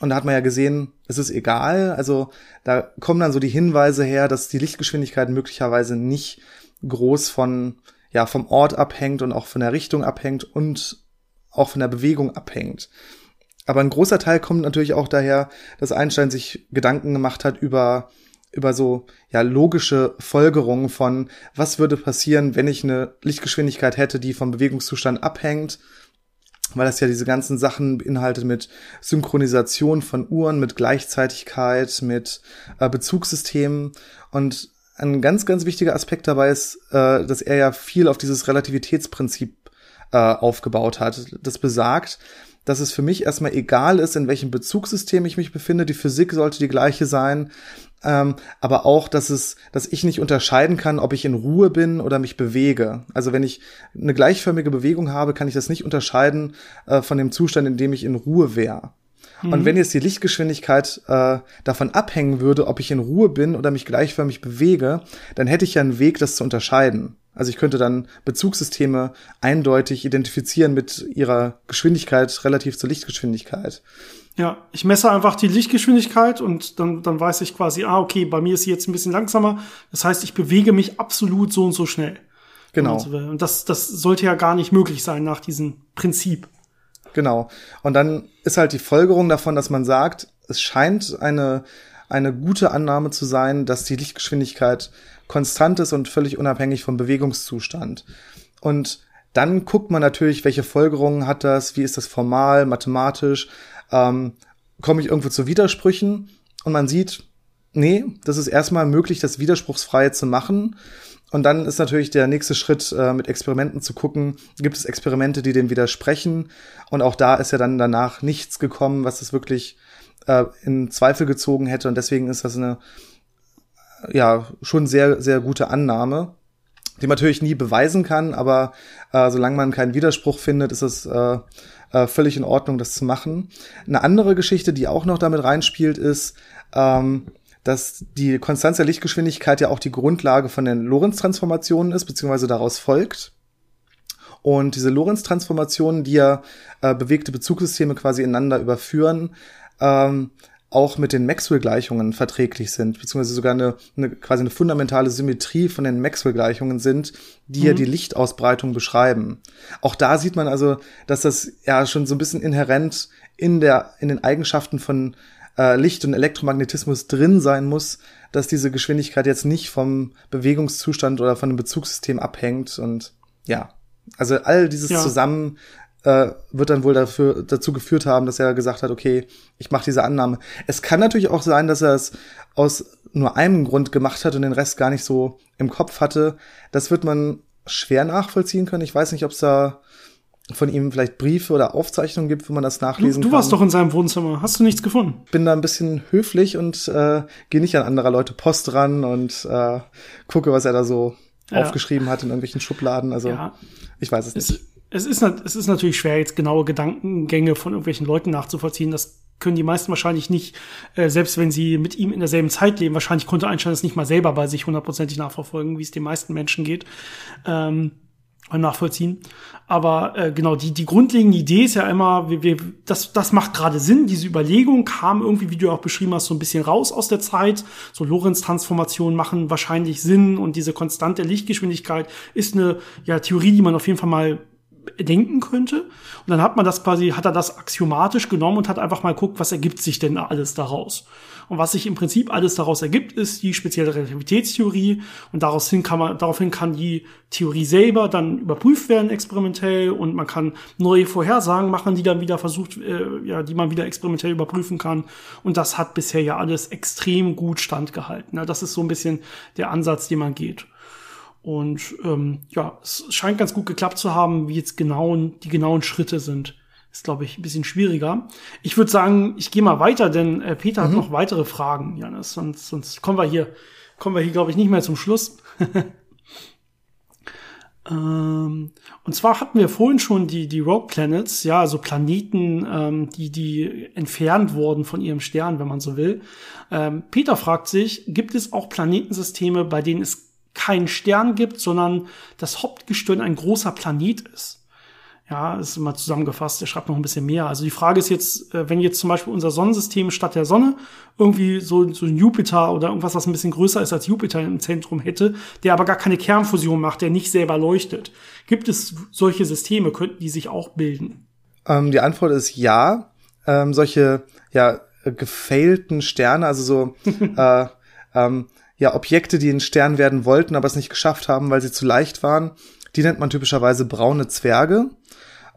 Und da hat man ja gesehen, es ist egal. Also da kommen dann so die Hinweise her, dass die Lichtgeschwindigkeit möglicherweise nicht groß von, ja, vom Ort abhängt und auch von der Richtung abhängt und auch von der Bewegung abhängt. Aber ein großer Teil kommt natürlich auch daher, dass Einstein sich Gedanken gemacht hat über über so ja logische Folgerungen von was würde passieren, wenn ich eine Lichtgeschwindigkeit hätte, die vom Bewegungszustand abhängt, weil das ja diese ganzen Sachen beinhaltet mit Synchronisation von Uhren, mit Gleichzeitigkeit, mit äh, Bezugssystemen und ein ganz, ganz wichtiger Aspekt dabei ist, äh, dass er ja viel auf dieses Relativitätsprinzip äh, aufgebaut hat. Das besagt, dass es für mich erstmal egal ist, in welchem Bezugssystem ich mich befinde. Die Physik sollte die gleiche sein. Ähm, aber auch, dass es, dass ich nicht unterscheiden kann, ob ich in Ruhe bin oder mich bewege. Also wenn ich eine gleichförmige Bewegung habe, kann ich das nicht unterscheiden äh, von dem Zustand, in dem ich in Ruhe wäre. Mhm. Und wenn jetzt die Lichtgeschwindigkeit äh, davon abhängen würde, ob ich in Ruhe bin oder mich gleichförmig bewege, dann hätte ich ja einen Weg, das zu unterscheiden. Also ich könnte dann Bezugssysteme eindeutig identifizieren mit ihrer Geschwindigkeit relativ zur Lichtgeschwindigkeit. Ja, ich messe einfach die Lichtgeschwindigkeit und dann, dann weiß ich quasi, ah, okay, bei mir ist sie jetzt ein bisschen langsamer. Das heißt, ich bewege mich absolut so und so schnell. Genau. Und das, das sollte ja gar nicht möglich sein nach diesem Prinzip. Genau. Und dann ist halt die Folgerung davon, dass man sagt, es scheint eine, eine gute Annahme zu sein, dass die Lichtgeschwindigkeit konstant ist und völlig unabhängig vom Bewegungszustand. Und dann guckt man natürlich, welche Folgerungen hat das, wie ist das formal, mathematisch, ähm, komme ich irgendwo zu Widersprüchen und man sieht, nee, das ist erstmal möglich, das widerspruchsfrei zu machen. Und dann ist natürlich der nächste Schritt, äh, mit Experimenten zu gucken, gibt es Experimente, die dem widersprechen? Und auch da ist ja dann danach nichts gekommen, was es wirklich äh, in Zweifel gezogen hätte. Und deswegen ist das eine, ja, schon sehr, sehr gute Annahme, die man natürlich nie beweisen kann, aber äh, solange man keinen Widerspruch findet, ist es äh, äh, völlig in Ordnung, das zu machen. Eine andere Geschichte, die auch noch damit reinspielt, ist, ähm, dass die Konstanz der Lichtgeschwindigkeit ja auch die Grundlage von den Lorentz-Transformationen ist, beziehungsweise daraus folgt. Und diese Lorentz-Transformationen, die ja äh, bewegte Bezugssysteme quasi ineinander überführen, ähm, auch mit den Maxwell-Gleichungen verträglich sind, beziehungsweise sogar eine, eine quasi eine fundamentale Symmetrie von den Maxwell-Gleichungen sind, die mhm. ja die Lichtausbreitung beschreiben. Auch da sieht man also, dass das ja schon so ein bisschen inhärent in der in den Eigenschaften von äh, Licht und Elektromagnetismus drin sein muss, dass diese Geschwindigkeit jetzt nicht vom Bewegungszustand oder von dem Bezugssystem abhängt und ja, also all dieses ja. zusammen äh, wird dann wohl dafür, dazu geführt haben, dass er gesagt hat, okay, ich mache diese Annahme. Es kann natürlich auch sein, dass er es aus nur einem Grund gemacht hat und den Rest gar nicht so im Kopf hatte. Das wird man schwer nachvollziehen können. Ich weiß nicht, ob es da von ihm vielleicht Briefe oder Aufzeichnungen gibt, wo man das nachlesen du, du warst doch in seinem Wohnzimmer. Hast du nichts gefunden? Bin da ein bisschen höflich und äh, gehe nicht an anderer Leute Post ran und äh, gucke, was er da so ja. aufgeschrieben hat in irgendwelchen Schubladen. Also ja. ich weiß es nicht. Es es ist, es ist natürlich schwer, jetzt genaue Gedankengänge von irgendwelchen Leuten nachzuvollziehen. Das können die meisten wahrscheinlich nicht, äh, selbst wenn sie mit ihm in derselben Zeit leben. Wahrscheinlich konnte Einstein das nicht mal selber bei sich hundertprozentig nachverfolgen, wie es den meisten Menschen geht. Ähm, nachvollziehen. Aber äh, genau, die, die grundlegende Idee ist ja immer, wir, wir, das, das macht gerade Sinn. Diese Überlegung kam irgendwie, wie du auch beschrieben hast, so ein bisschen raus aus der Zeit. So Lorentz-Transformationen machen wahrscheinlich Sinn und diese konstante Lichtgeschwindigkeit ist eine ja, Theorie, die man auf jeden Fall mal denken könnte. Und dann hat man das quasi, hat er das axiomatisch genommen und hat einfach mal geguckt, was ergibt sich denn alles daraus. Und was sich im Prinzip alles daraus ergibt, ist die spezielle Relativitätstheorie. Und daraus hin kann man, daraufhin kann die Theorie selber dann überprüft werden experimentell und man kann neue Vorhersagen machen, die dann wieder versucht, äh, ja, die man wieder experimentell überprüfen kann. Und das hat bisher ja alles extrem gut standgehalten. Das ist so ein bisschen der Ansatz, den man geht. Und ähm, ja, es scheint ganz gut geklappt zu haben, wie jetzt genau die genauen Schritte sind. Ist, glaube ich, ein bisschen schwieriger. Ich würde sagen, ich gehe mal weiter, denn äh, Peter mhm. hat noch weitere Fragen, Janis. Sonst, sonst kommen wir hier, kommen wir hier, glaube ich, nicht mehr zum Schluss. ähm, und zwar hatten wir vorhin schon die, die Rogue Planets, ja, also Planeten, ähm, die, die entfernt wurden von ihrem Stern, wenn man so will. Ähm, Peter fragt sich, gibt es auch Planetensysteme, bei denen es keinen Stern gibt, sondern das Hauptgestirn ein großer Planet ist. Ja, ist immer zusammengefasst, er schreibt noch ein bisschen mehr. Also die Frage ist jetzt, äh, wenn jetzt zum Beispiel unser Sonnensystem statt der Sonne irgendwie so, so ein Jupiter oder irgendwas, was ein bisschen größer ist als Jupiter im Zentrum hätte, der aber gar keine Kernfusion macht, der nicht selber leuchtet. Gibt es solche Systeme, könnten die sich auch bilden? Ähm, die Antwort ist ja. Ähm, solche, ja, gefailten Sterne, also so, äh, ähm, ja Objekte, die ein Stern werden wollten, aber es nicht geschafft haben, weil sie zu leicht waren. Die nennt man typischerweise braune Zwerge.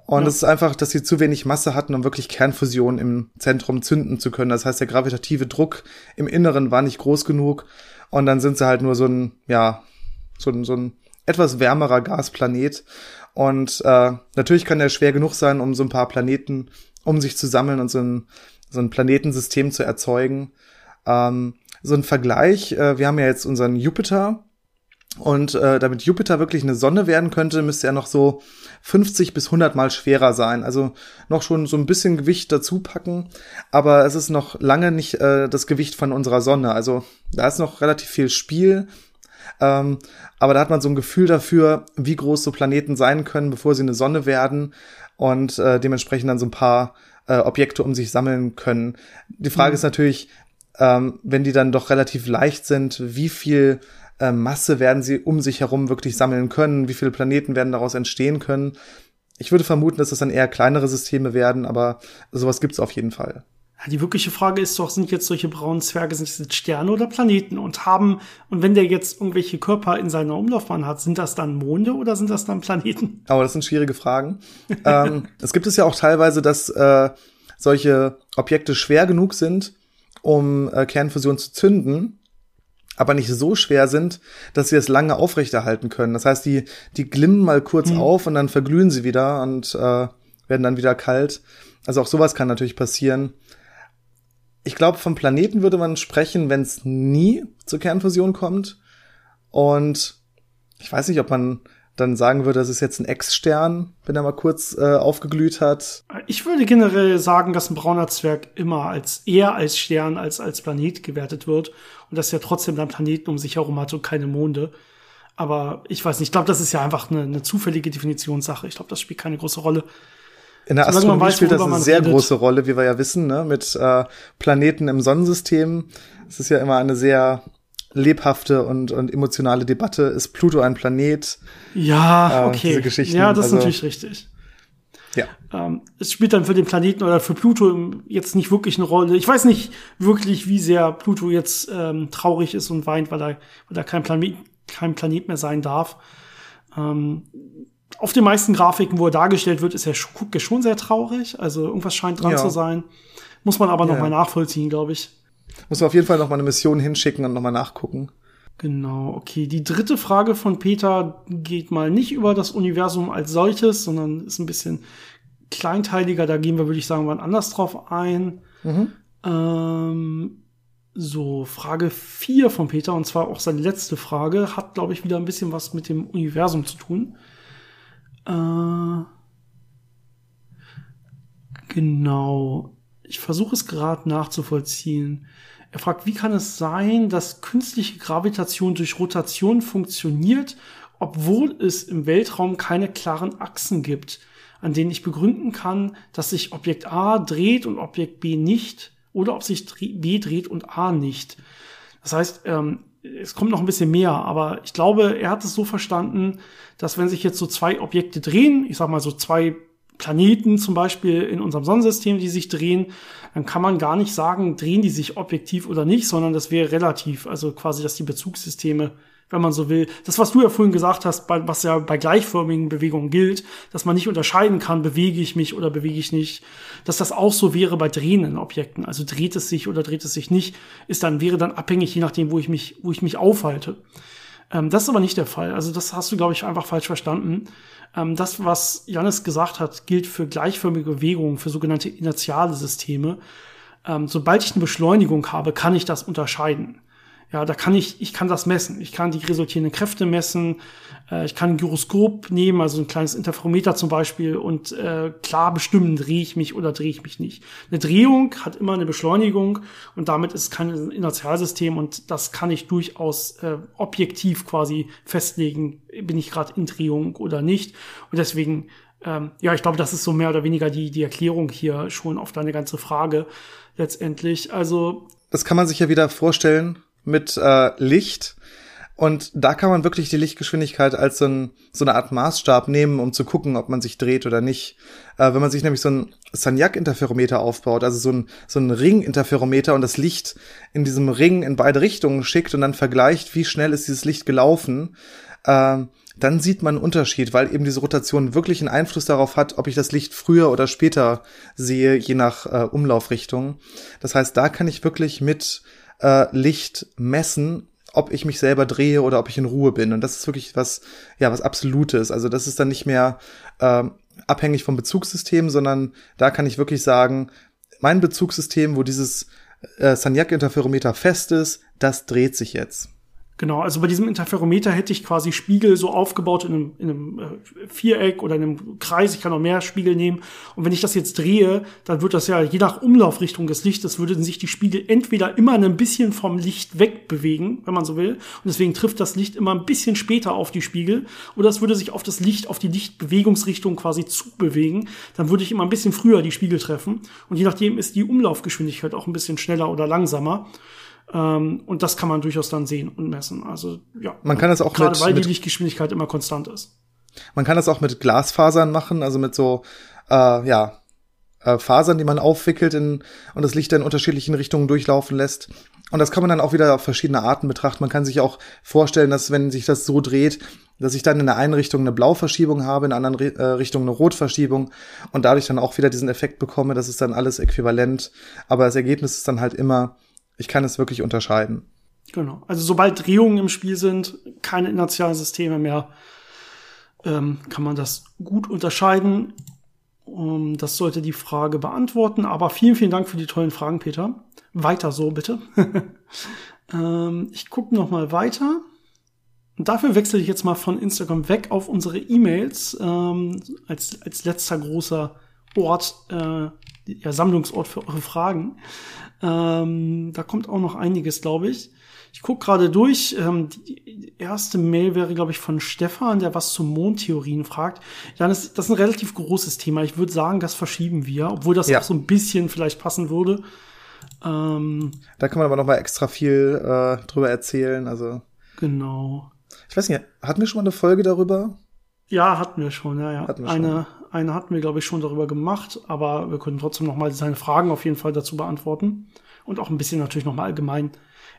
Und es ja. ist einfach, dass sie zu wenig Masse hatten, um wirklich Kernfusion im Zentrum zünden zu können. Das heißt, der gravitative Druck im Inneren war nicht groß genug. Und dann sind sie halt nur so ein, ja, so ein, so ein etwas wärmerer Gasplanet. Und äh, natürlich kann der schwer genug sein, um so ein paar Planeten um sich zu sammeln und so ein, so ein Planetensystem zu erzeugen. Ähm, so ein Vergleich, äh, wir haben ja jetzt unseren Jupiter Und äh, damit Jupiter wirklich eine Sonne werden könnte, müsste er noch so 50 bis 100 Mal schwerer sein. Also noch schon so ein bisschen Gewicht dazu packen, aber es ist noch lange nicht äh, das Gewicht von unserer Sonne. Also da ist noch relativ viel Spiel. Ähm, aber da hat man so ein Gefühl dafür, wie groß so Planeten sein können, bevor sie eine Sonne werden und äh, dementsprechend dann so ein paar äh, Objekte um sich sammeln können. Die Frage mhm. ist natürlich, ähm, wenn die dann doch relativ leicht sind, wie viel äh, Masse werden sie um sich herum wirklich sammeln können, wie viele Planeten werden daraus entstehen können. Ich würde vermuten, dass das dann eher kleinere Systeme werden, aber sowas gibt's auf jeden Fall. Die wirkliche Frage ist doch, sind jetzt solche braunen Zwerge, sind das Sterne oder Planeten und haben, und wenn der jetzt irgendwelche Körper in seiner Umlaufbahn hat, sind das dann Monde oder sind das dann Planeten? Aber das sind schwierige Fragen. ähm, es gibt es ja auch teilweise, dass äh, solche Objekte schwer genug sind, um äh, Kernfusion zu zünden aber nicht so schwer sind, dass sie es lange aufrechterhalten können. Das heißt, die, die glimmen mal kurz mhm. auf und dann verglühen sie wieder und äh, werden dann wieder kalt. Also auch sowas kann natürlich passieren. Ich glaube, vom Planeten würde man sprechen, wenn es nie zur Kernfusion kommt. Und ich weiß nicht, ob man dann sagen würde, das ist jetzt ein Ex-Stern, wenn er mal kurz äh, aufgeglüht hat. Ich würde generell sagen, dass ein brauner Zwerg immer als eher als Stern als als Planet gewertet wird und dass er trotzdem dann Planeten um sich herum hat und keine Monde. Aber ich weiß nicht, ich glaube, das ist ja einfach eine, eine zufällige Definitionssache. Ich glaube, das spielt keine große Rolle. In der Astronomie weiß, spielt das eine sehr redet. große Rolle, wie wir ja wissen, ne? mit äh, Planeten im Sonnensystem. Es ist ja immer eine sehr lebhafte und, und emotionale Debatte. Ist Pluto ein Planet? Ja, äh, okay. Ja, das ist also, natürlich richtig. Ja. Ähm, es spielt dann für den Planeten oder für Pluto jetzt nicht wirklich eine Rolle. Ich weiß nicht wirklich, wie sehr Pluto jetzt ähm, traurig ist und weint, weil er, weil er kein, Planet, kein Planet mehr sein darf. Ähm, auf den meisten Grafiken, wo er dargestellt wird, ist er guckt er schon sehr traurig. Also irgendwas scheint dran ja. zu sein. Muss man aber ja. noch mal nachvollziehen, glaube ich. Muss man auf jeden Fall noch mal eine Mission hinschicken und noch mal nachgucken. Genau, okay. Die dritte Frage von Peter geht mal nicht über das Universum als solches, sondern ist ein bisschen kleinteiliger. Da gehen wir, würde ich sagen, mal anders drauf ein. Mhm. Ähm, so, Frage 4 von Peter, und zwar auch seine letzte Frage, hat, glaube ich, wieder ein bisschen was mit dem Universum zu tun. Äh, genau. Ich versuche es gerade nachzuvollziehen. Er fragt, wie kann es sein, dass künstliche Gravitation durch Rotation funktioniert, obwohl es im Weltraum keine klaren Achsen gibt, an denen ich begründen kann, dass sich Objekt A dreht und Objekt B nicht, oder ob sich B dreht und A nicht. Das heißt, ähm, es kommt noch ein bisschen mehr, aber ich glaube, er hat es so verstanden, dass wenn sich jetzt so zwei Objekte drehen, ich sag mal so zwei Planeten zum Beispiel in unserem Sonnensystem, die sich drehen, dann kann man gar nicht sagen, drehen die sich objektiv oder nicht, sondern das wäre relativ. Also quasi, dass die Bezugssysteme, wenn man so will, das, was du ja vorhin gesagt hast, bei, was ja bei gleichförmigen Bewegungen gilt, dass man nicht unterscheiden kann, bewege ich mich oder bewege ich nicht, dass das auch so wäre bei drehenden Objekten. Also dreht es sich oder dreht es sich nicht, ist dann, wäre dann abhängig, je nachdem, wo ich mich, wo ich mich aufhalte. Ähm, das ist aber nicht der Fall. Also das hast du, glaube ich, einfach falsch verstanden. Ähm, das, was Janis gesagt hat, gilt für gleichförmige Bewegungen, für sogenannte inertiale Systeme. Ähm, sobald ich eine Beschleunigung habe, kann ich das unterscheiden. Ja, da kann ich, ich kann das messen. Ich kann die resultierenden Kräfte messen. Äh, ich kann ein Gyroskop nehmen, also ein kleines Interferometer zum Beispiel, und äh, klar bestimmen, drehe ich mich oder drehe ich mich nicht. Eine Drehung hat immer eine Beschleunigung und damit ist es kein Inertialsystem und das kann ich durchaus äh, objektiv quasi festlegen, bin ich gerade in Drehung oder nicht. Und deswegen ähm, ja, ich glaube, das ist so mehr oder weniger die, die Erklärung hier schon auf deine ganze Frage letztendlich. Also. Das kann man sich ja wieder vorstellen, mit äh, Licht. Und da kann man wirklich die Lichtgeschwindigkeit als so, ein, so eine Art Maßstab nehmen, um zu gucken, ob man sich dreht oder nicht. Äh, wenn man sich nämlich so ein Sagnac-Interferometer aufbaut, also so ein, so ein Ring-Interferometer und das Licht in diesem Ring in beide Richtungen schickt und dann vergleicht, wie schnell ist dieses Licht gelaufen, äh, dann sieht man einen Unterschied, weil eben diese Rotation wirklich einen Einfluss darauf hat, ob ich das Licht früher oder später sehe, je nach äh, Umlaufrichtung. Das heißt, da kann ich wirklich mit äh, Licht messen, ob ich mich selber drehe oder ob ich in Ruhe bin. Und das ist wirklich was, ja, was Absolutes. Also das ist dann nicht mehr äh, abhängig vom Bezugssystem, sondern da kann ich wirklich sagen, mein Bezugssystem, wo dieses äh, Sagnac-Interferometer fest ist, das dreht sich jetzt. Genau, also bei diesem Interferometer hätte ich quasi Spiegel so aufgebaut in einem, in einem äh, Viereck oder in einem Kreis. Ich kann auch mehr Spiegel nehmen. Und wenn ich das jetzt drehe, dann wird das ja je nach Umlaufrichtung des Lichtes, würden sich die Spiegel entweder immer ein bisschen vom Licht wegbewegen, wenn man so will. Und deswegen trifft das Licht immer ein bisschen später auf die Spiegel. Oder es würde sich auf das Licht, auf die Lichtbewegungsrichtung quasi zubewegen. Dann würde ich immer ein bisschen früher die Spiegel treffen. Und je nachdem ist die Umlaufgeschwindigkeit auch ein bisschen schneller oder langsamer. Ähm, und das kann man durchaus dann sehen und messen. Also ja. Man kann das auch gerade mit, weil mit, die Lichtgeschwindigkeit immer konstant ist. Man kann das auch mit Glasfasern machen, also mit so äh, ja äh, Fasern, die man aufwickelt in, und das Licht dann in unterschiedlichen Richtungen durchlaufen lässt. Und das kann man dann auch wieder auf verschiedene Arten betrachten. Man kann sich auch vorstellen, dass wenn sich das so dreht, dass ich dann in der einen Richtung eine Blauverschiebung habe, in der anderen äh, Richtung eine Rotverschiebung und dadurch dann auch wieder diesen Effekt bekomme, das ist dann alles äquivalent. Aber das Ergebnis ist dann halt immer ich kann es wirklich unterscheiden. Genau. Also sobald Drehungen im Spiel sind, keine inertialen Systeme mehr, ähm, kann man das gut unterscheiden. Um, das sollte die Frage beantworten. Aber vielen, vielen Dank für die tollen Fragen, Peter. Weiter so, bitte. ähm, ich gucke noch mal weiter. Und dafür wechsle ich jetzt mal von Instagram weg auf unsere E-Mails ähm, als, als letzter großer Ort, äh, ja, Sammlungsort für eure Fragen. Ähm, da kommt auch noch einiges, glaube ich. Ich gucke gerade durch. Ähm, die erste Mail wäre, glaube ich, von Stefan, der was zu Mondtheorien fragt. Ja, das, das ist ein relativ großes Thema. Ich würde sagen, das verschieben wir, obwohl das ja. auch so ein bisschen vielleicht passen würde. Ähm, da kann man aber noch mal extra viel äh, drüber erzählen. Also genau. Ich weiß nicht, hatten wir schon mal eine Folge darüber? Ja, hatten wir schon. Ja, ja. Hatten wir schon eine hatten wir, glaube ich, schon darüber gemacht, aber wir können trotzdem noch mal seine Fragen auf jeden Fall dazu beantworten und auch ein bisschen natürlich noch mal allgemein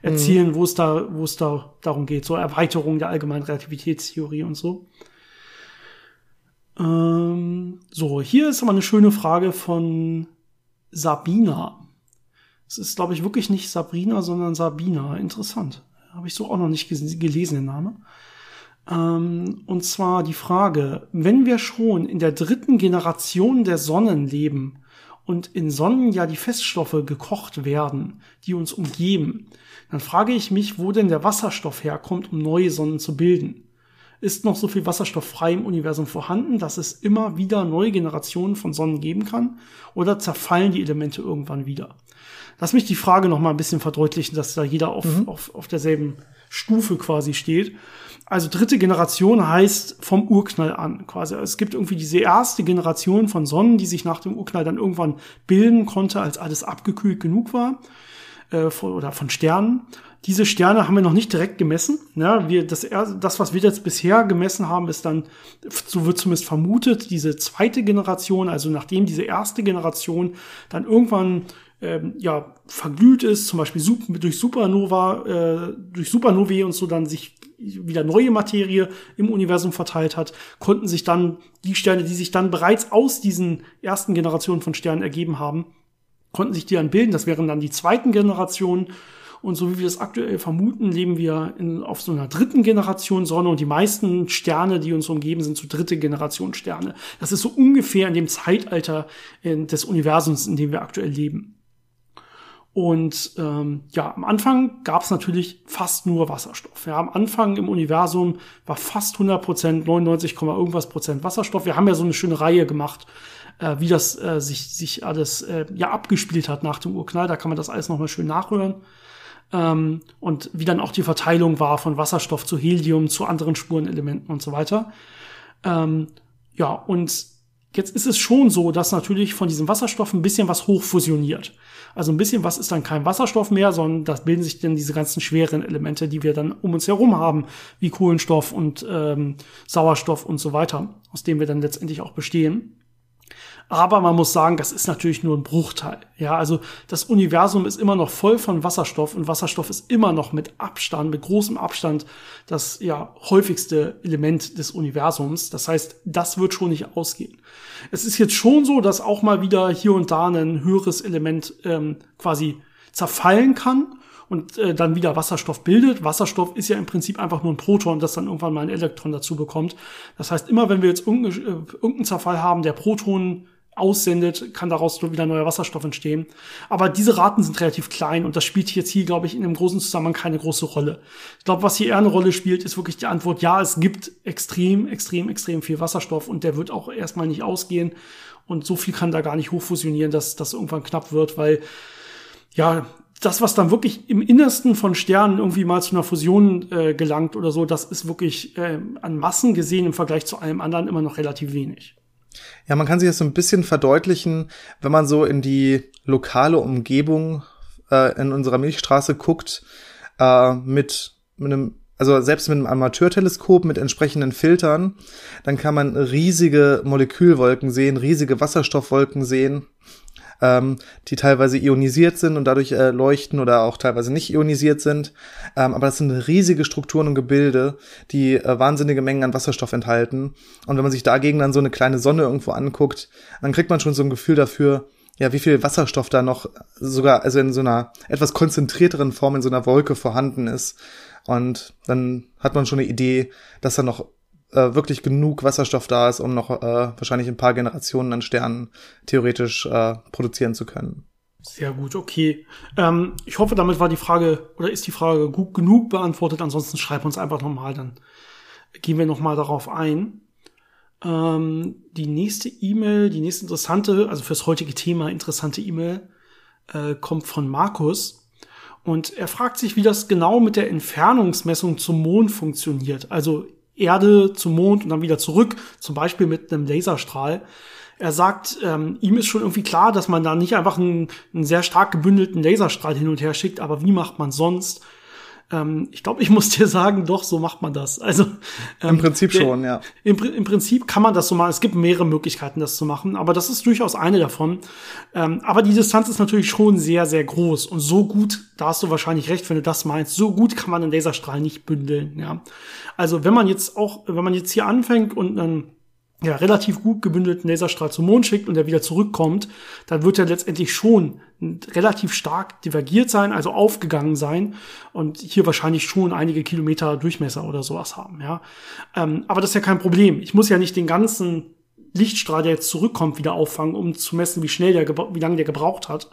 erzählen, mhm. wo es da, wo es da darum geht, so Erweiterung der allgemeinen Relativitätstheorie und so. Ähm, so, hier ist aber eine schöne Frage von Sabina. Es ist, glaube ich, wirklich nicht Sabrina, sondern Sabina. Interessant. Habe ich so auch noch nicht gelesen, den Name. Ähm, und zwar die Frage, wenn wir schon in der dritten Generation der Sonnen leben und in Sonnen ja die Feststoffe gekocht werden, die uns umgeben, dann frage ich mich, wo denn der Wasserstoff herkommt, um neue Sonnen zu bilden. Ist noch so viel Wasserstoff frei im Universum vorhanden, dass es immer wieder neue Generationen von Sonnen geben kann? Oder zerfallen die Elemente irgendwann wieder? Lass mich die Frage noch mal ein bisschen verdeutlichen, dass da jeder auf, mhm. auf, auf derselben Stufe quasi steht. Also dritte Generation heißt vom Urknall an quasi. Es gibt irgendwie diese erste Generation von Sonnen, die sich nach dem Urknall dann irgendwann bilden konnte, als alles abgekühlt genug war äh, oder von Sternen. Diese Sterne haben wir noch nicht direkt gemessen. Ja, wir, das, das, was wir jetzt bisher gemessen haben, ist dann, so wird zumindest vermutet, diese zweite Generation, also nachdem diese erste Generation dann irgendwann ähm, ja, verglüht ist, zum Beispiel durch Supernova, äh, durch Supernovae und so dann sich wieder neue Materie im Universum verteilt hat, konnten sich dann die Sterne, die sich dann bereits aus diesen ersten Generationen von Sternen ergeben haben, konnten sich die dann bilden. Das wären dann die zweiten Generationen. Und so wie wir das aktuell vermuten, leben wir in, auf so einer dritten Generation Sonne und die meisten Sterne, die uns umgeben, sind so dritte Generation Sterne. Das ist so ungefähr in dem Zeitalter äh, des Universums, in dem wir aktuell leben. Und ähm, ja, am Anfang gab es natürlich fast nur Wasserstoff. Ja, am Anfang im Universum war fast 100 Prozent, 99, irgendwas Prozent Wasserstoff. Wir haben ja so eine schöne Reihe gemacht, äh, wie das äh, sich, sich alles äh, ja abgespielt hat nach dem Urknall. Da kann man das alles nochmal schön nachhören. Ähm, und wie dann auch die Verteilung war von Wasserstoff zu Helium, zu anderen Spurenelementen und so weiter. Ähm, ja, und jetzt ist es schon so, dass natürlich von diesem Wasserstoff ein bisschen was hochfusioniert. Also ein bisschen was ist dann kein Wasserstoff mehr, sondern das bilden sich dann diese ganzen schweren Elemente, die wir dann um uns herum haben, wie Kohlenstoff und ähm, Sauerstoff und so weiter, aus dem wir dann letztendlich auch bestehen. Aber man muss sagen, das ist natürlich nur ein Bruchteil. Ja, also das Universum ist immer noch voll von Wasserstoff und Wasserstoff ist immer noch mit Abstand, mit großem Abstand das ja häufigste Element des Universums. Das heißt, das wird schon nicht ausgehen. Es ist jetzt schon so, dass auch mal wieder hier und da ein höheres Element ähm, quasi zerfallen kann und äh, dann wieder Wasserstoff bildet. Wasserstoff ist ja im Prinzip einfach nur ein Proton, das dann irgendwann mal ein Elektron dazu bekommt. Das heißt, immer wenn wir jetzt irgendeinen, äh, irgendeinen Zerfall haben, der Protonen aussendet, kann daraus wieder neuer Wasserstoff entstehen. Aber diese Raten sind relativ klein und das spielt jetzt hier, glaube ich, in einem großen Zusammenhang keine große Rolle. Ich glaube, was hier eher eine Rolle spielt, ist wirklich die Antwort, ja, es gibt extrem, extrem, extrem viel Wasserstoff und der wird auch erstmal nicht ausgehen. Und so viel kann da gar nicht hochfusionieren, dass das irgendwann knapp wird, weil ja, das, was dann wirklich im Innersten von Sternen irgendwie mal zu einer Fusion äh, gelangt oder so, das ist wirklich äh, an Massen gesehen im Vergleich zu allem anderen immer noch relativ wenig. Ja, man kann sich das so ein bisschen verdeutlichen, wenn man so in die lokale Umgebung äh, in unserer Milchstraße guckt, äh, mit, mit einem also selbst mit einem Amateurteleskop mit entsprechenden Filtern, dann kann man riesige Molekülwolken sehen, riesige Wasserstoffwolken sehen ähm, die teilweise ionisiert sind und dadurch äh, leuchten oder auch teilweise nicht ionisiert sind. Ähm, aber das sind riesige Strukturen und Gebilde, die äh, wahnsinnige Mengen an Wasserstoff enthalten. Und wenn man sich dagegen dann so eine kleine Sonne irgendwo anguckt, dann kriegt man schon so ein Gefühl dafür, ja, wie viel Wasserstoff da noch sogar, also in so einer etwas konzentrierteren Form in so einer Wolke vorhanden ist. Und dann hat man schon eine Idee, dass da noch äh, wirklich genug Wasserstoff da ist, um noch äh, wahrscheinlich ein paar Generationen an Sternen theoretisch äh, produzieren zu können. Sehr gut, okay. Ähm, ich hoffe, damit war die Frage oder ist die Frage gut genug beantwortet. Ansonsten schreib uns einfach nochmal, dann gehen wir nochmal darauf ein. Ähm, die nächste E-Mail, die nächste interessante, also fürs heutige Thema interessante E-Mail, äh, kommt von Markus. Und er fragt sich, wie das genau mit der Entfernungsmessung zum Mond funktioniert. Also Erde zum Mond und dann wieder zurück, zum Beispiel mit einem Laserstrahl. Er sagt, ähm, ihm ist schon irgendwie klar, dass man da nicht einfach einen, einen sehr stark gebündelten Laserstrahl hin und her schickt, aber wie macht man sonst? Ähm, ich glaube, ich muss dir sagen, doch, so macht man das. Also ähm, im Prinzip schon, ja. Im, Im, Prinzip kann man das so machen. Es gibt mehrere Möglichkeiten, das zu machen, aber das ist durchaus eine davon. Ähm, aber die Distanz ist natürlich schon sehr, sehr groß und so gut, da hast du wahrscheinlich recht, wenn du das meinst, so gut kann man einen Laserstrahl nicht bündeln. Ja, also wenn man jetzt auch, wenn man jetzt hier anfängt und einen ja, relativ gut gebündelten Laserstrahl zum Mond schickt und der wieder zurückkommt, dann wird er letztendlich schon relativ stark divergiert sein, also aufgegangen sein und hier wahrscheinlich schon einige Kilometer Durchmesser oder sowas haben, ja. Ähm, aber das ist ja kein Problem. Ich muss ja nicht den ganzen Lichtstrahl, der jetzt zurückkommt, wieder auffangen, um zu messen, wie schnell der, wie lange der gebraucht hat,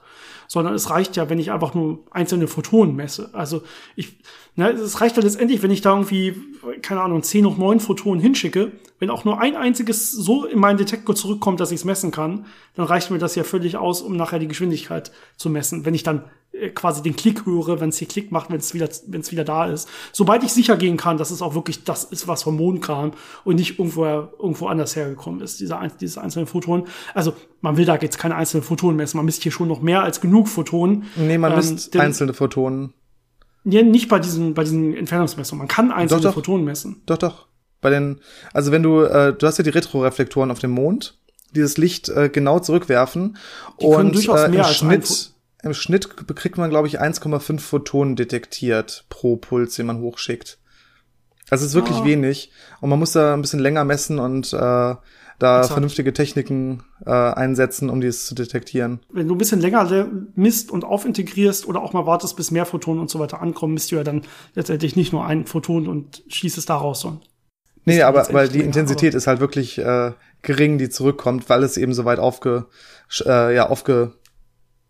sondern es reicht ja, wenn ich einfach nur einzelne Photonen messe. Also ich, na, es reicht ja letztendlich, wenn ich da irgendwie, keine Ahnung, 10 noch 9 Photonen hinschicke, wenn auch nur ein einziges so in meinen Detektor zurückkommt, dass ich es messen kann, dann reicht mir das ja völlig aus, um nachher die Geschwindigkeit zu messen. Wenn ich dann quasi den Klick höre, wenn es hier Klick macht, wenn es wieder, wenn es wieder da ist. Sobald ich sicher gehen kann, dass es auch wirklich das ist, was vom Mond kam und nicht irgendwo, irgendwo anders hergekommen ist, dieser, dieses einzelne Photon. Also man will da jetzt keine einzelnen Photonen messen, man misst hier schon noch mehr als genug Photonen. Nee, man ähm, misst denn, einzelne Photonen. Ja, nicht bei diesen, bei diesen Entfernungsmessungen. Man kann einzelne doch, doch. Photonen messen. Doch, doch. Bei den, also wenn du, äh, du hast ja die Retroreflektoren auf dem Mond, dieses Licht äh, genau zurückwerfen die und durchaus äh, mehr im Schnitt im Schnitt kriegt man, glaube ich, 1,5 Photonen detektiert pro Puls, den man hochschickt. Also es ist wirklich oh. wenig. Und man muss da ein bisschen länger messen und äh, da Exakt. vernünftige Techniken äh, einsetzen, um dies zu detektieren. Wenn du ein bisschen länger misst und aufintegrierst oder auch mal wartest, bis mehr Photonen und so weiter ankommen, misst du ja dann letztendlich nicht nur ein Photon und schließt es daraus, sondern Nee, aber weil die Intensität ist halt wirklich äh, gering, die zurückkommt, weil es eben so weit aufge, äh, ja, aufge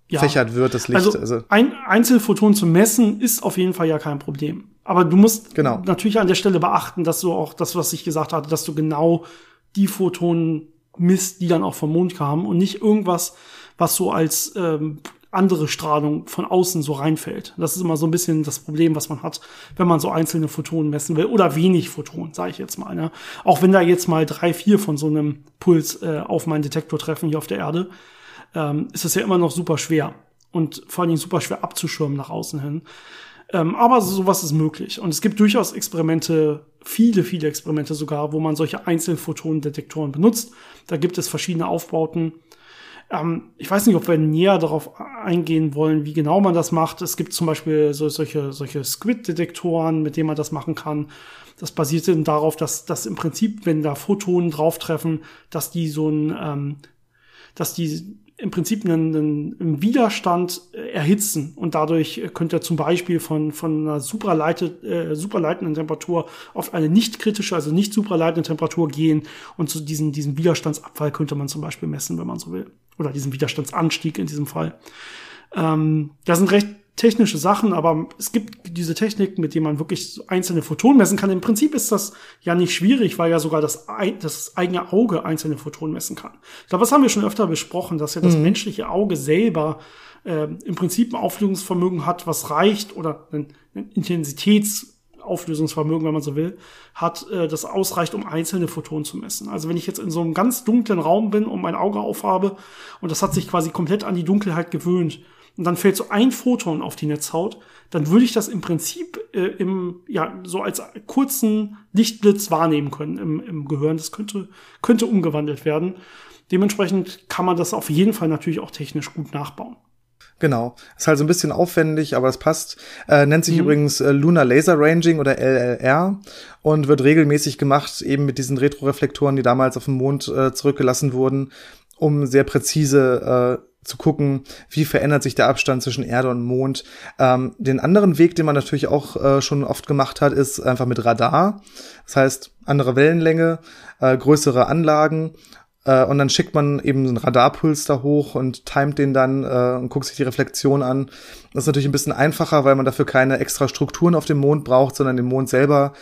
ja. fächert wird, das Licht. Also, also ein Einzelphoton zu messen ist auf jeden Fall ja kein Problem. Aber du musst genau. natürlich an der Stelle beachten, dass du auch das, was ich gesagt hatte, dass du genau die Photonen misst, die dann auch vom Mond kamen und nicht irgendwas, was so als ähm, andere Strahlung von außen so reinfällt. Das ist immer so ein bisschen das Problem, was man hat, wenn man so einzelne Photonen messen will oder wenig Photonen, sage ich jetzt mal. Ne? Auch wenn da jetzt mal drei, vier von so einem Puls äh, auf meinen Detektor treffen hier auf der Erde, ähm, ist es ja immer noch super schwer und vor allen Dingen super schwer abzuschirmen nach außen hin. Ähm, aber sowas ist möglich. Und es gibt durchaus Experimente, viele, viele Experimente sogar, wo man solche Einzelphotonendetektoren benutzt. Da gibt es verschiedene Aufbauten. Ähm, ich weiß nicht, ob wir näher darauf eingehen wollen, wie genau man das macht. Es gibt zum Beispiel so, solche, solche Squid-Detektoren, mit denen man das machen kann. Das basiert dann darauf, dass, dass im Prinzip, wenn da Photonen drauftreffen, dass die so ein, ähm, dass die im Prinzip einen, einen Widerstand äh, erhitzen und dadurch könnte er zum Beispiel von, von einer supraleitet, äh, supraleitenden Temperatur auf eine nicht kritische, also nicht supraleitende Temperatur gehen und zu diesem, diesem Widerstandsabfall könnte man zum Beispiel messen, wenn man so will. Oder diesen Widerstandsanstieg in diesem Fall. Ähm, das sind recht technische Sachen, aber es gibt diese Technik, mit denen man wirklich einzelne Photonen messen kann. Im Prinzip ist das ja nicht schwierig, weil ja sogar das, das eigene Auge einzelne Photonen messen kann. Ich glaube, das haben wir schon öfter besprochen, dass ja das mhm. menschliche Auge selber äh, im Prinzip ein Auflösungsvermögen hat, was reicht, oder ein, ein Intensitätsauflösungsvermögen, wenn man so will, hat, äh, das ausreicht, um einzelne Photonen zu messen. Also wenn ich jetzt in so einem ganz dunklen Raum bin und mein Auge aufhabe und das hat sich quasi komplett an die Dunkelheit gewöhnt, und dann fällt so ein Photon auf die Netzhaut, dann würde ich das im Prinzip äh, im, ja, so als kurzen Lichtblitz wahrnehmen können im, im Gehirn. Das könnte, könnte umgewandelt werden. Dementsprechend kann man das auf jeden Fall natürlich auch technisch gut nachbauen. Genau. Ist halt so ein bisschen aufwendig, aber es passt. Äh, nennt sich mhm. übrigens äh, Lunar Laser Ranging oder LLR und wird regelmäßig gemacht, eben mit diesen Retroreflektoren, die damals auf dem Mond äh, zurückgelassen wurden, um sehr präzise äh, zu gucken, wie verändert sich der Abstand zwischen Erde und Mond. Ähm, den anderen Weg, den man natürlich auch äh, schon oft gemacht hat, ist einfach mit Radar. Das heißt, andere Wellenlänge, äh, größere Anlagen äh, und dann schickt man eben einen Radarpuls da hoch und timet den dann äh, und guckt sich die Reflexion an. Das ist natürlich ein bisschen einfacher, weil man dafür keine extra Strukturen auf dem Mond braucht, sondern den Mond selber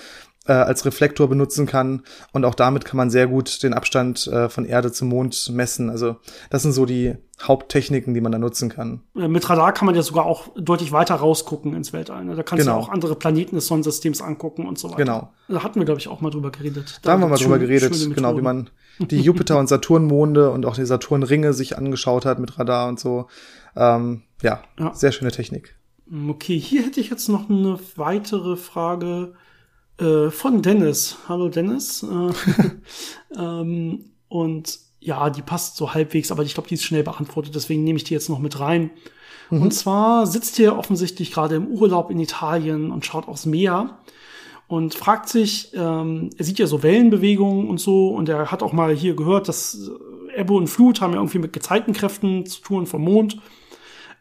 äh, als Reflektor benutzen kann. Und auch damit kann man sehr gut den Abstand äh, von Erde zum Mond messen. Also das sind so die Haupttechniken, die man da nutzen kann. Äh, mit Radar kann man ja sogar auch deutlich weiter rausgucken ins Weltall. Ne? Da kannst genau. du auch andere Planeten des Sonnensystems angucken und so weiter. Genau. Da hatten wir, glaube ich, auch mal drüber geredet. Da, da haben wir mal drüber geredet, genau, wie man die Jupiter- und Saturnmonde und auch die Saturnringe sich angeschaut hat mit Radar und so. Ähm, ja, ja, sehr schöne Technik. Okay, hier hätte ich jetzt noch eine weitere Frage äh, von Dennis. Hallo Dennis. Äh, ähm, und ja, die passt so halbwegs, aber ich glaube, die ist schnell beantwortet, deswegen nehme ich die jetzt noch mit rein. Mhm. Und zwar sitzt hier offensichtlich gerade im Urlaub in Italien und schaut aufs Meer und fragt sich, ähm, er sieht ja so Wellenbewegungen und so und er hat auch mal hier gehört, dass Ebbe und Flut haben ja irgendwie mit Gezeitenkräften zu tun vom Mond.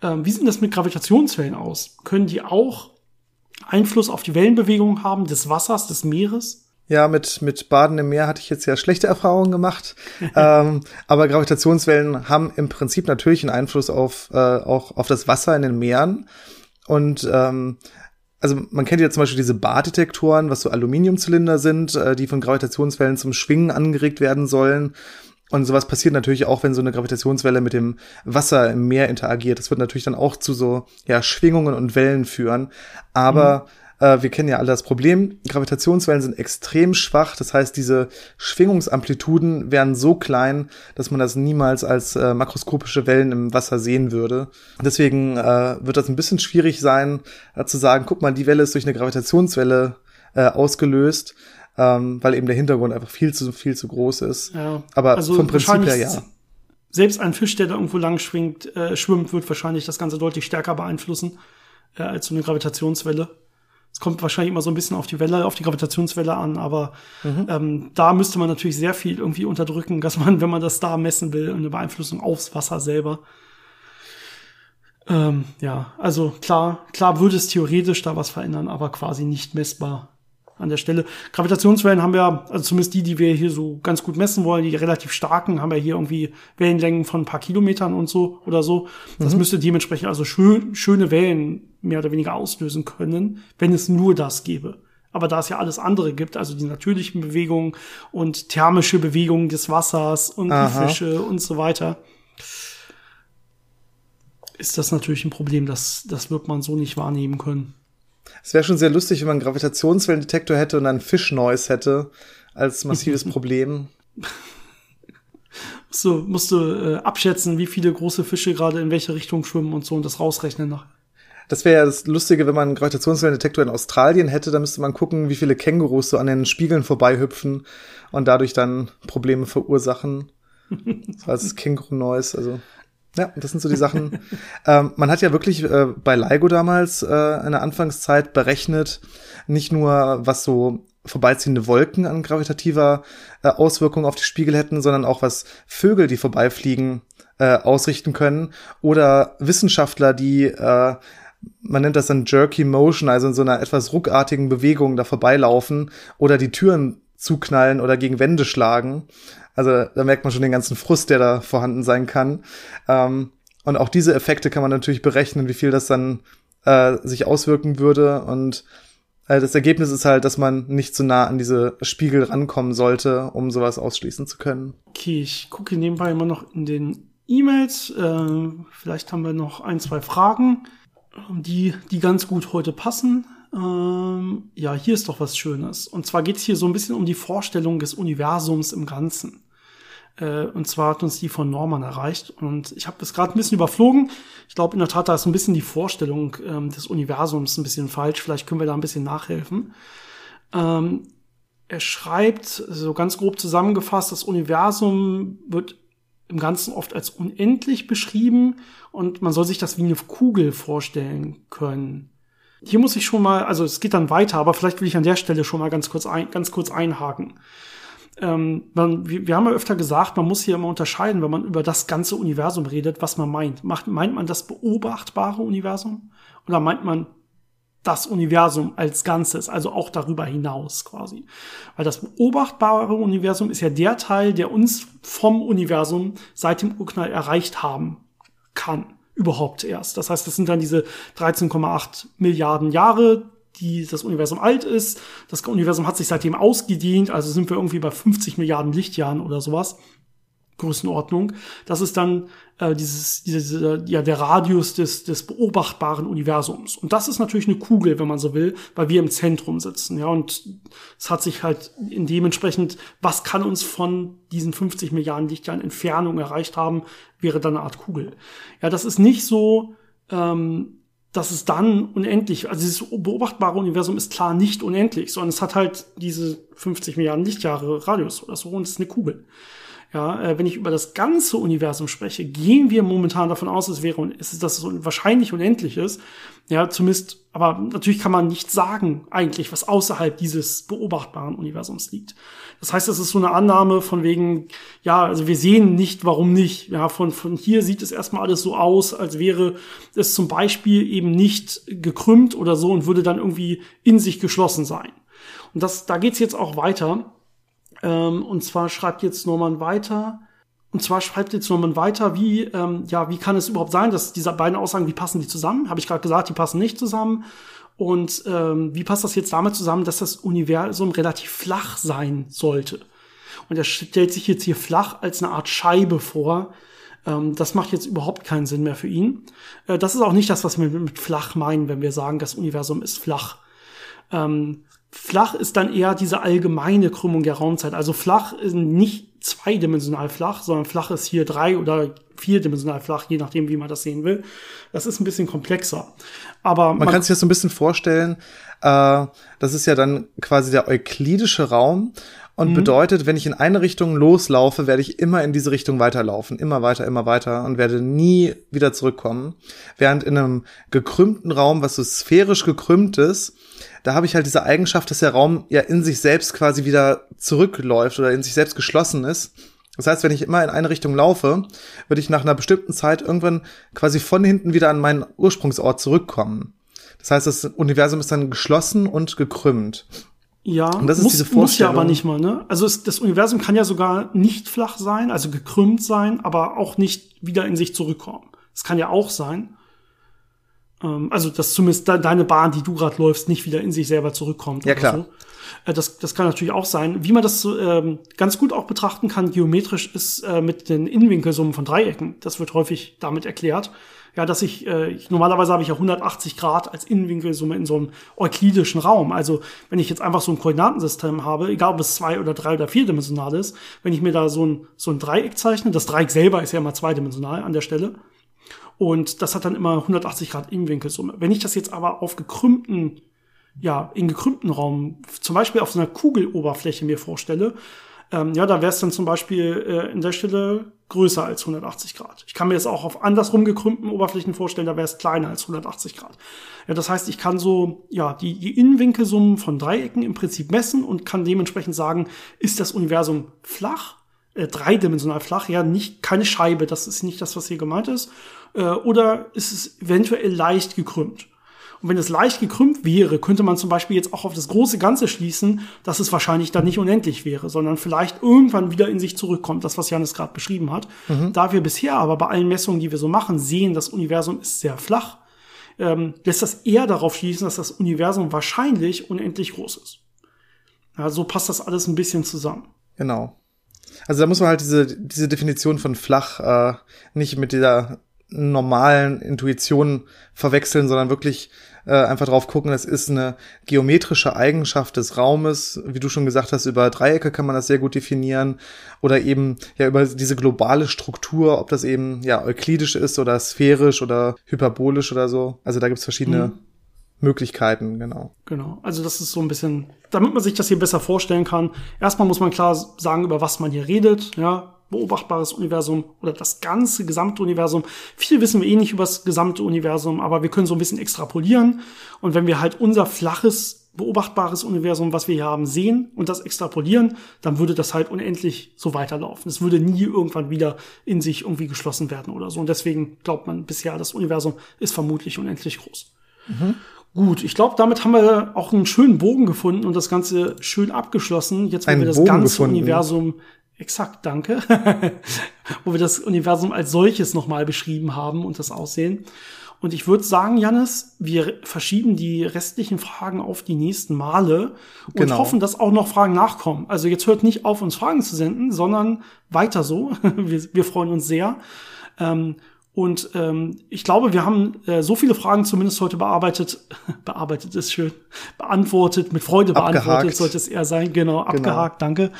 Ähm, wie sieht das mit Gravitationswellen aus? Können die auch Einfluss auf die Wellenbewegung haben des Wassers, des Meeres? Ja, mit, mit Baden im Meer hatte ich jetzt ja schlechte Erfahrungen gemacht. ähm, aber Gravitationswellen haben im Prinzip natürlich einen Einfluss auf, äh, auch auf das Wasser in den Meeren. Und ähm, also man kennt ja zum Beispiel diese Bardetektoren, was so Aluminiumzylinder sind, äh, die von Gravitationswellen zum Schwingen angeregt werden sollen. Und sowas passiert natürlich auch, wenn so eine Gravitationswelle mit dem Wasser im Meer interagiert. Das wird natürlich dann auch zu so ja, Schwingungen und Wellen führen. Aber mhm äh, wir kennen ja alle das Problem. Gravitationswellen sind extrem schwach. Das heißt, diese Schwingungsamplituden wären so klein, dass man das niemals als äh, makroskopische Wellen im Wasser sehen würde. Deswegen äh, wird das ein bisschen schwierig sein, äh, zu sagen, guck mal, die Welle ist durch eine Gravitationswelle äh, ausgelöst. Ähm, weil eben der Hintergrund einfach viel zu viel zu groß ist. Ja, Aber also vom Prinzip her ja selbst ein Fisch, der da irgendwo lang schwingt, äh, schwimmt, wird wahrscheinlich das Ganze deutlich stärker beeinflussen äh, als so eine Gravitationswelle. Es kommt wahrscheinlich immer so ein bisschen auf die Welle, auf die Gravitationswelle an, aber mhm. ähm, da müsste man natürlich sehr viel irgendwie unterdrücken, dass man, wenn man das da messen will, eine Beeinflussung aufs Wasser selber. Ähm, ja, also klar, klar würde es theoretisch da was verändern, aber quasi nicht messbar an der Stelle. Gravitationswellen haben wir, also zumindest die, die wir hier so ganz gut messen wollen, die relativ starken, haben wir hier irgendwie Wellenlängen von ein paar Kilometern und so oder so. Das mhm. müsste dementsprechend also schön, schöne Wellen mehr oder weniger auslösen können, wenn es nur das gäbe. Aber da es ja alles andere gibt, also die natürlichen Bewegungen und thermische Bewegungen des Wassers und Fische und so weiter, ist das natürlich ein Problem, das, das wird man so nicht wahrnehmen können. Es wäre schon sehr lustig, wenn man einen Gravitationswellendetektor hätte und einen Fish-Noise hätte als massives Problem. musst du, musst du äh, abschätzen, wie viele große Fische gerade in welche Richtung schwimmen und so und das rausrechnen nachher. Das wäre ja das Lustige, wenn man einen Gravitationswellendetektor in Australien hätte, dann müsste man gucken, wie viele Kängurus so an den Spiegeln vorbeihüpfen und dadurch dann Probleme verursachen. so als Känguru-Noise, also. Ja, das sind so die Sachen. ähm, man hat ja wirklich äh, bei LIGO damals äh, in der Anfangszeit berechnet, nicht nur was so vorbeiziehende Wolken an gravitativer äh, Auswirkung auf die Spiegel hätten, sondern auch was Vögel, die vorbeifliegen, äh, ausrichten können. Oder Wissenschaftler, die äh, man nennt das dann Jerky Motion, also in so einer etwas ruckartigen Bewegung da vorbeilaufen oder die Türen zuknallen oder gegen Wände schlagen. Also da merkt man schon den ganzen Frust, der da vorhanden sein kann. Ähm, und auch diese Effekte kann man natürlich berechnen, wie viel das dann äh, sich auswirken würde. Und äh, das Ergebnis ist halt, dass man nicht zu so nah an diese Spiegel rankommen sollte, um sowas ausschließen zu können. Okay, ich gucke nebenbei immer noch in den E-Mails. Äh, vielleicht haben wir noch ein, zwei Fragen, die, die ganz gut heute passen. Ähm, ja, hier ist doch was Schönes. Und zwar geht es hier so ein bisschen um die Vorstellung des Universums im Ganzen. Äh, und zwar hat uns die von Norman erreicht. Und ich habe es gerade ein bisschen überflogen. Ich glaube, in der Tat, da ist ein bisschen die Vorstellung ähm, des Universums ein bisschen falsch. Vielleicht können wir da ein bisschen nachhelfen. Ähm, er schreibt, so ganz grob zusammengefasst, das Universum wird im Ganzen oft als unendlich beschrieben und man soll sich das wie eine Kugel vorstellen können. Hier muss ich schon mal, also es geht dann weiter, aber vielleicht will ich an der Stelle schon mal ganz kurz, ein, ganz kurz einhaken. Ähm, man, wir, haben ja öfter gesagt, man muss hier immer unterscheiden, wenn man über das ganze Universum redet, was man meint. Macht, meint man das beobachtbare Universum oder meint man das Universum als Ganzes, also auch darüber hinaus quasi. Weil das beobachtbare Universum ist ja der Teil, der uns vom Universum seit dem Urknall erreicht haben kann. Überhaupt erst. Das heißt, das sind dann diese 13,8 Milliarden Jahre, die das Universum alt ist. Das Universum hat sich seitdem ausgedehnt, also sind wir irgendwie bei 50 Milliarden Lichtjahren oder sowas. Größenordnung. Das ist dann äh, dieses, diese, ja, der Radius des, des beobachtbaren Universums. Und das ist natürlich eine Kugel, wenn man so will, weil wir im Zentrum sitzen. Ja, und es hat sich halt in dementsprechend, was kann uns von diesen 50 Milliarden Lichtjahren Entfernung erreicht haben, wäre dann eine Art Kugel. Ja, das ist nicht so, ähm, dass es dann unendlich, also dieses beobachtbare Universum ist klar nicht unendlich, sondern es hat halt diese 50 Milliarden Lichtjahre Radius oder so und es ist eine Kugel. Ja, äh, wenn ich über das ganze Universum spreche, gehen wir momentan davon aus, es wäre, es ist, dass es wahrscheinlich unendlich ist. Ja, zumindest, aber natürlich kann man nicht sagen, eigentlich, was außerhalb dieses beobachtbaren Universums liegt. Das heißt, es ist so eine Annahme von wegen, ja, also wir sehen nicht, warum nicht. Ja, von, von hier sieht es erstmal alles so aus, als wäre es zum Beispiel eben nicht gekrümmt oder so und würde dann irgendwie in sich geschlossen sein. Und das, da geht's jetzt auch weiter. Ähm, und zwar schreibt jetzt Norman weiter. Und zwar schreibt jetzt Norman weiter, wie, ähm, ja, wie kann es überhaupt sein, dass diese beiden Aussagen, wie passen die zusammen? Habe ich gerade gesagt, die passen nicht zusammen. Und ähm, wie passt das jetzt damit zusammen, dass das Universum relativ flach sein sollte? Und er stellt sich jetzt hier flach als eine Art Scheibe vor. Ähm, das macht jetzt überhaupt keinen Sinn mehr für ihn. Äh, das ist auch nicht das, was wir mit flach meinen, wenn wir sagen, das Universum ist flach. Ähm, Flach ist dann eher diese allgemeine Krümmung der Raumzeit. Also flach ist nicht zweidimensional flach, sondern flach ist hier drei oder vierdimensional flach, je nachdem, wie man das sehen will. Das ist ein bisschen komplexer. Aber man, man kann sich das so ein bisschen vorstellen, äh, das ist ja dann quasi der euklidische Raum und mhm. bedeutet, wenn ich in eine Richtung loslaufe, werde ich immer in diese Richtung weiterlaufen, immer weiter, immer weiter und werde nie wieder zurückkommen. Während in einem gekrümmten Raum, was so sphärisch gekrümmt ist, da habe ich halt diese Eigenschaft, dass der Raum ja in sich selbst quasi wieder zurückläuft oder in sich selbst geschlossen ist. Das heißt, wenn ich immer in eine Richtung laufe, würde ich nach einer bestimmten Zeit irgendwann quasi von hinten wieder an meinen Ursprungsort zurückkommen. Das heißt, das Universum ist dann geschlossen und gekrümmt. Ja, und das ist muss, diese Vorstellung. muss ja aber nicht mal, ne? Also es, das Universum kann ja sogar nicht flach sein, also gekrümmt sein, aber auch nicht wieder in sich zurückkommen. Es kann ja auch sein. Ähm, also, dass zumindest de deine Bahn, die du gerade läufst, nicht wieder in sich selber zurückkommt. Ja, klar. So. Äh, das, das kann natürlich auch sein. Wie man das ähm, ganz gut auch betrachten kann, geometrisch, ist äh, mit den Innenwinkelsummen von Dreiecken. Das wird häufig damit erklärt. Ja, dass ich, äh, ich normalerweise habe ich ja 180 Grad als Innenwinkelsumme in so einem euklidischen Raum. Also wenn ich jetzt einfach so ein Koordinatensystem habe, egal ob es zwei oder drei oder vierdimensional ist, wenn ich mir da so ein, so ein Dreieck zeichne, das Dreieck selber ist ja immer zweidimensional an der Stelle, und das hat dann immer 180 Grad Innenwinkelsumme. Wenn ich das jetzt aber auf gekrümmten, ja, in gekrümmten Raum, zum Beispiel auf so einer Kugeloberfläche mir vorstelle, ähm, ja, da wäre es dann zum Beispiel äh, in der Stelle größer als 180 Grad. Ich kann mir das auch auf andersrum gekrümmten Oberflächen vorstellen, da wäre es kleiner als 180 Grad. Ja, das heißt, ich kann so, ja, die, die Innenwinkelsummen von Dreiecken im Prinzip messen und kann dementsprechend sagen, ist das Universum flach äh, dreidimensional flach, ja, nicht keine Scheibe, das ist nicht das, was hier gemeint ist, äh, oder ist es eventuell leicht gekrümmt. Und wenn es leicht gekrümmt wäre, könnte man zum Beispiel jetzt auch auf das große Ganze schließen, dass es wahrscheinlich dann nicht unendlich wäre, sondern vielleicht irgendwann wieder in sich zurückkommt, das, was Janis gerade beschrieben hat. Mhm. Da wir bisher aber bei allen Messungen, die wir so machen, sehen, das Universum ist sehr flach, ähm, lässt das eher darauf schließen, dass das Universum wahrscheinlich unendlich groß ist. Ja, so passt das alles ein bisschen zusammen. Genau. Also da muss man halt diese, diese Definition von flach äh, nicht mit dieser normalen Intuition verwechseln, sondern wirklich äh, einfach drauf gucken, es ist eine geometrische Eigenschaft des Raumes. Wie du schon gesagt hast, über Dreiecke kann man das sehr gut definieren. Oder eben ja über diese globale Struktur, ob das eben ja euklidisch ist oder sphärisch oder hyperbolisch oder so. Also da gibt's verschiedene mhm. Möglichkeiten, genau. Genau. Also das ist so ein bisschen, damit man sich das hier besser vorstellen kann. Erstmal muss man klar sagen, über was man hier redet. Ja, beobachtbares Universum oder das ganze gesamte Universum. Viel wissen wir eh nicht über das gesamte Universum, aber wir können so ein bisschen extrapolieren. Und wenn wir halt unser flaches, beobachtbares Universum, was wir hier haben, sehen und das extrapolieren, dann würde das halt unendlich so weiterlaufen. Es würde nie irgendwann wieder in sich irgendwie geschlossen werden oder so. Und deswegen glaubt man bisher, das Universum ist vermutlich unendlich groß. Mhm. Gut, ich glaube, damit haben wir auch einen schönen Bogen gefunden und das Ganze schön abgeschlossen. Jetzt, wo wir das Bogen ganze gefunden. Universum Exakt, danke. Wo wir das Universum als solches nochmal beschrieben haben und das Aussehen. Und ich würde sagen, Jannis, wir verschieben die restlichen Fragen auf die nächsten Male und genau. hoffen, dass auch noch Fragen nachkommen. Also jetzt hört nicht auf, uns Fragen zu senden, sondern weiter so. wir, wir freuen uns sehr. Ähm, und ähm, ich glaube, wir haben äh, so viele Fragen zumindest heute bearbeitet, bearbeitet ist schön, beantwortet, mit Freude beantwortet abgehakt. sollte es eher sein, genau, genau. abgehakt, genau. danke.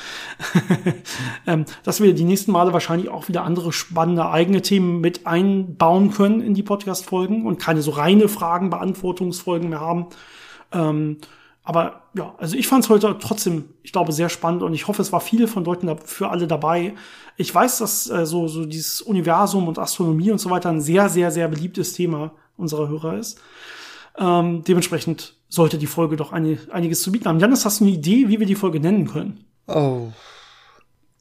ähm, dass wir die nächsten Male wahrscheinlich auch wieder andere spannende eigene Themen mit einbauen können in die Podcast-Folgen und keine so reine Fragen-Beantwortungsfolgen mehr haben. Ähm, aber ja, also ich fand es heute trotzdem, ich glaube, sehr spannend und ich hoffe, es war viel von Leuten für alle dabei. Ich weiß, dass äh, so, so dieses Universum und Astronomie und so weiter ein sehr, sehr, sehr beliebtes Thema unserer Hörer ist. Ähm, dementsprechend sollte die Folge doch eine, einiges zu bieten haben. Janis, hast du eine Idee, wie wir die Folge nennen können? Oh.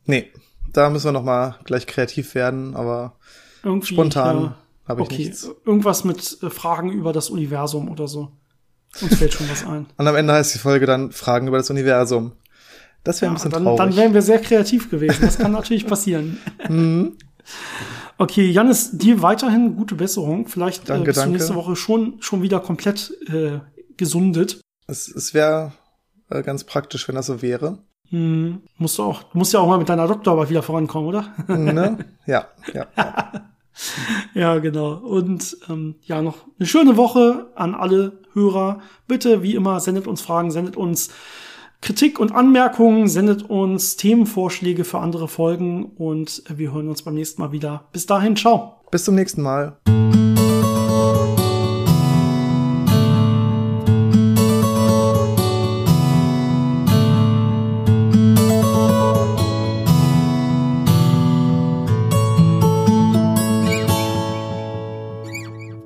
Nee, da müssen wir noch mal gleich kreativ werden, aber Irgendwie, spontan ja, habe ich okay. nichts. Irgendwas mit äh, Fragen über das Universum oder so. Uns fällt schon was ein. Und am Ende heißt die Folge dann Fragen über das Universum. Das wäre ja, ein bisschen dann, traurig. Dann wären wir sehr kreativ gewesen. Das kann natürlich passieren. Mhm. Okay, Janis, dir weiterhin gute Besserung. Vielleicht danke, äh, bist danke. du nächste Woche schon, schon wieder komplett äh, gesundet. Es, es wäre äh, ganz praktisch, wenn das so wäre. Hm, musst du auch, musst ja auch mal mit deiner Doktorarbeit wieder vorankommen, oder? ne? Ja, ja. ja. ja, genau. Und ähm, ja, noch eine schöne Woche an alle Hörer. Bitte, wie immer, sendet uns Fragen, sendet uns Kritik und Anmerkungen, sendet uns Themenvorschläge für andere Folgen und wir hören uns beim nächsten Mal wieder. Bis dahin, ciao. Bis zum nächsten Mal.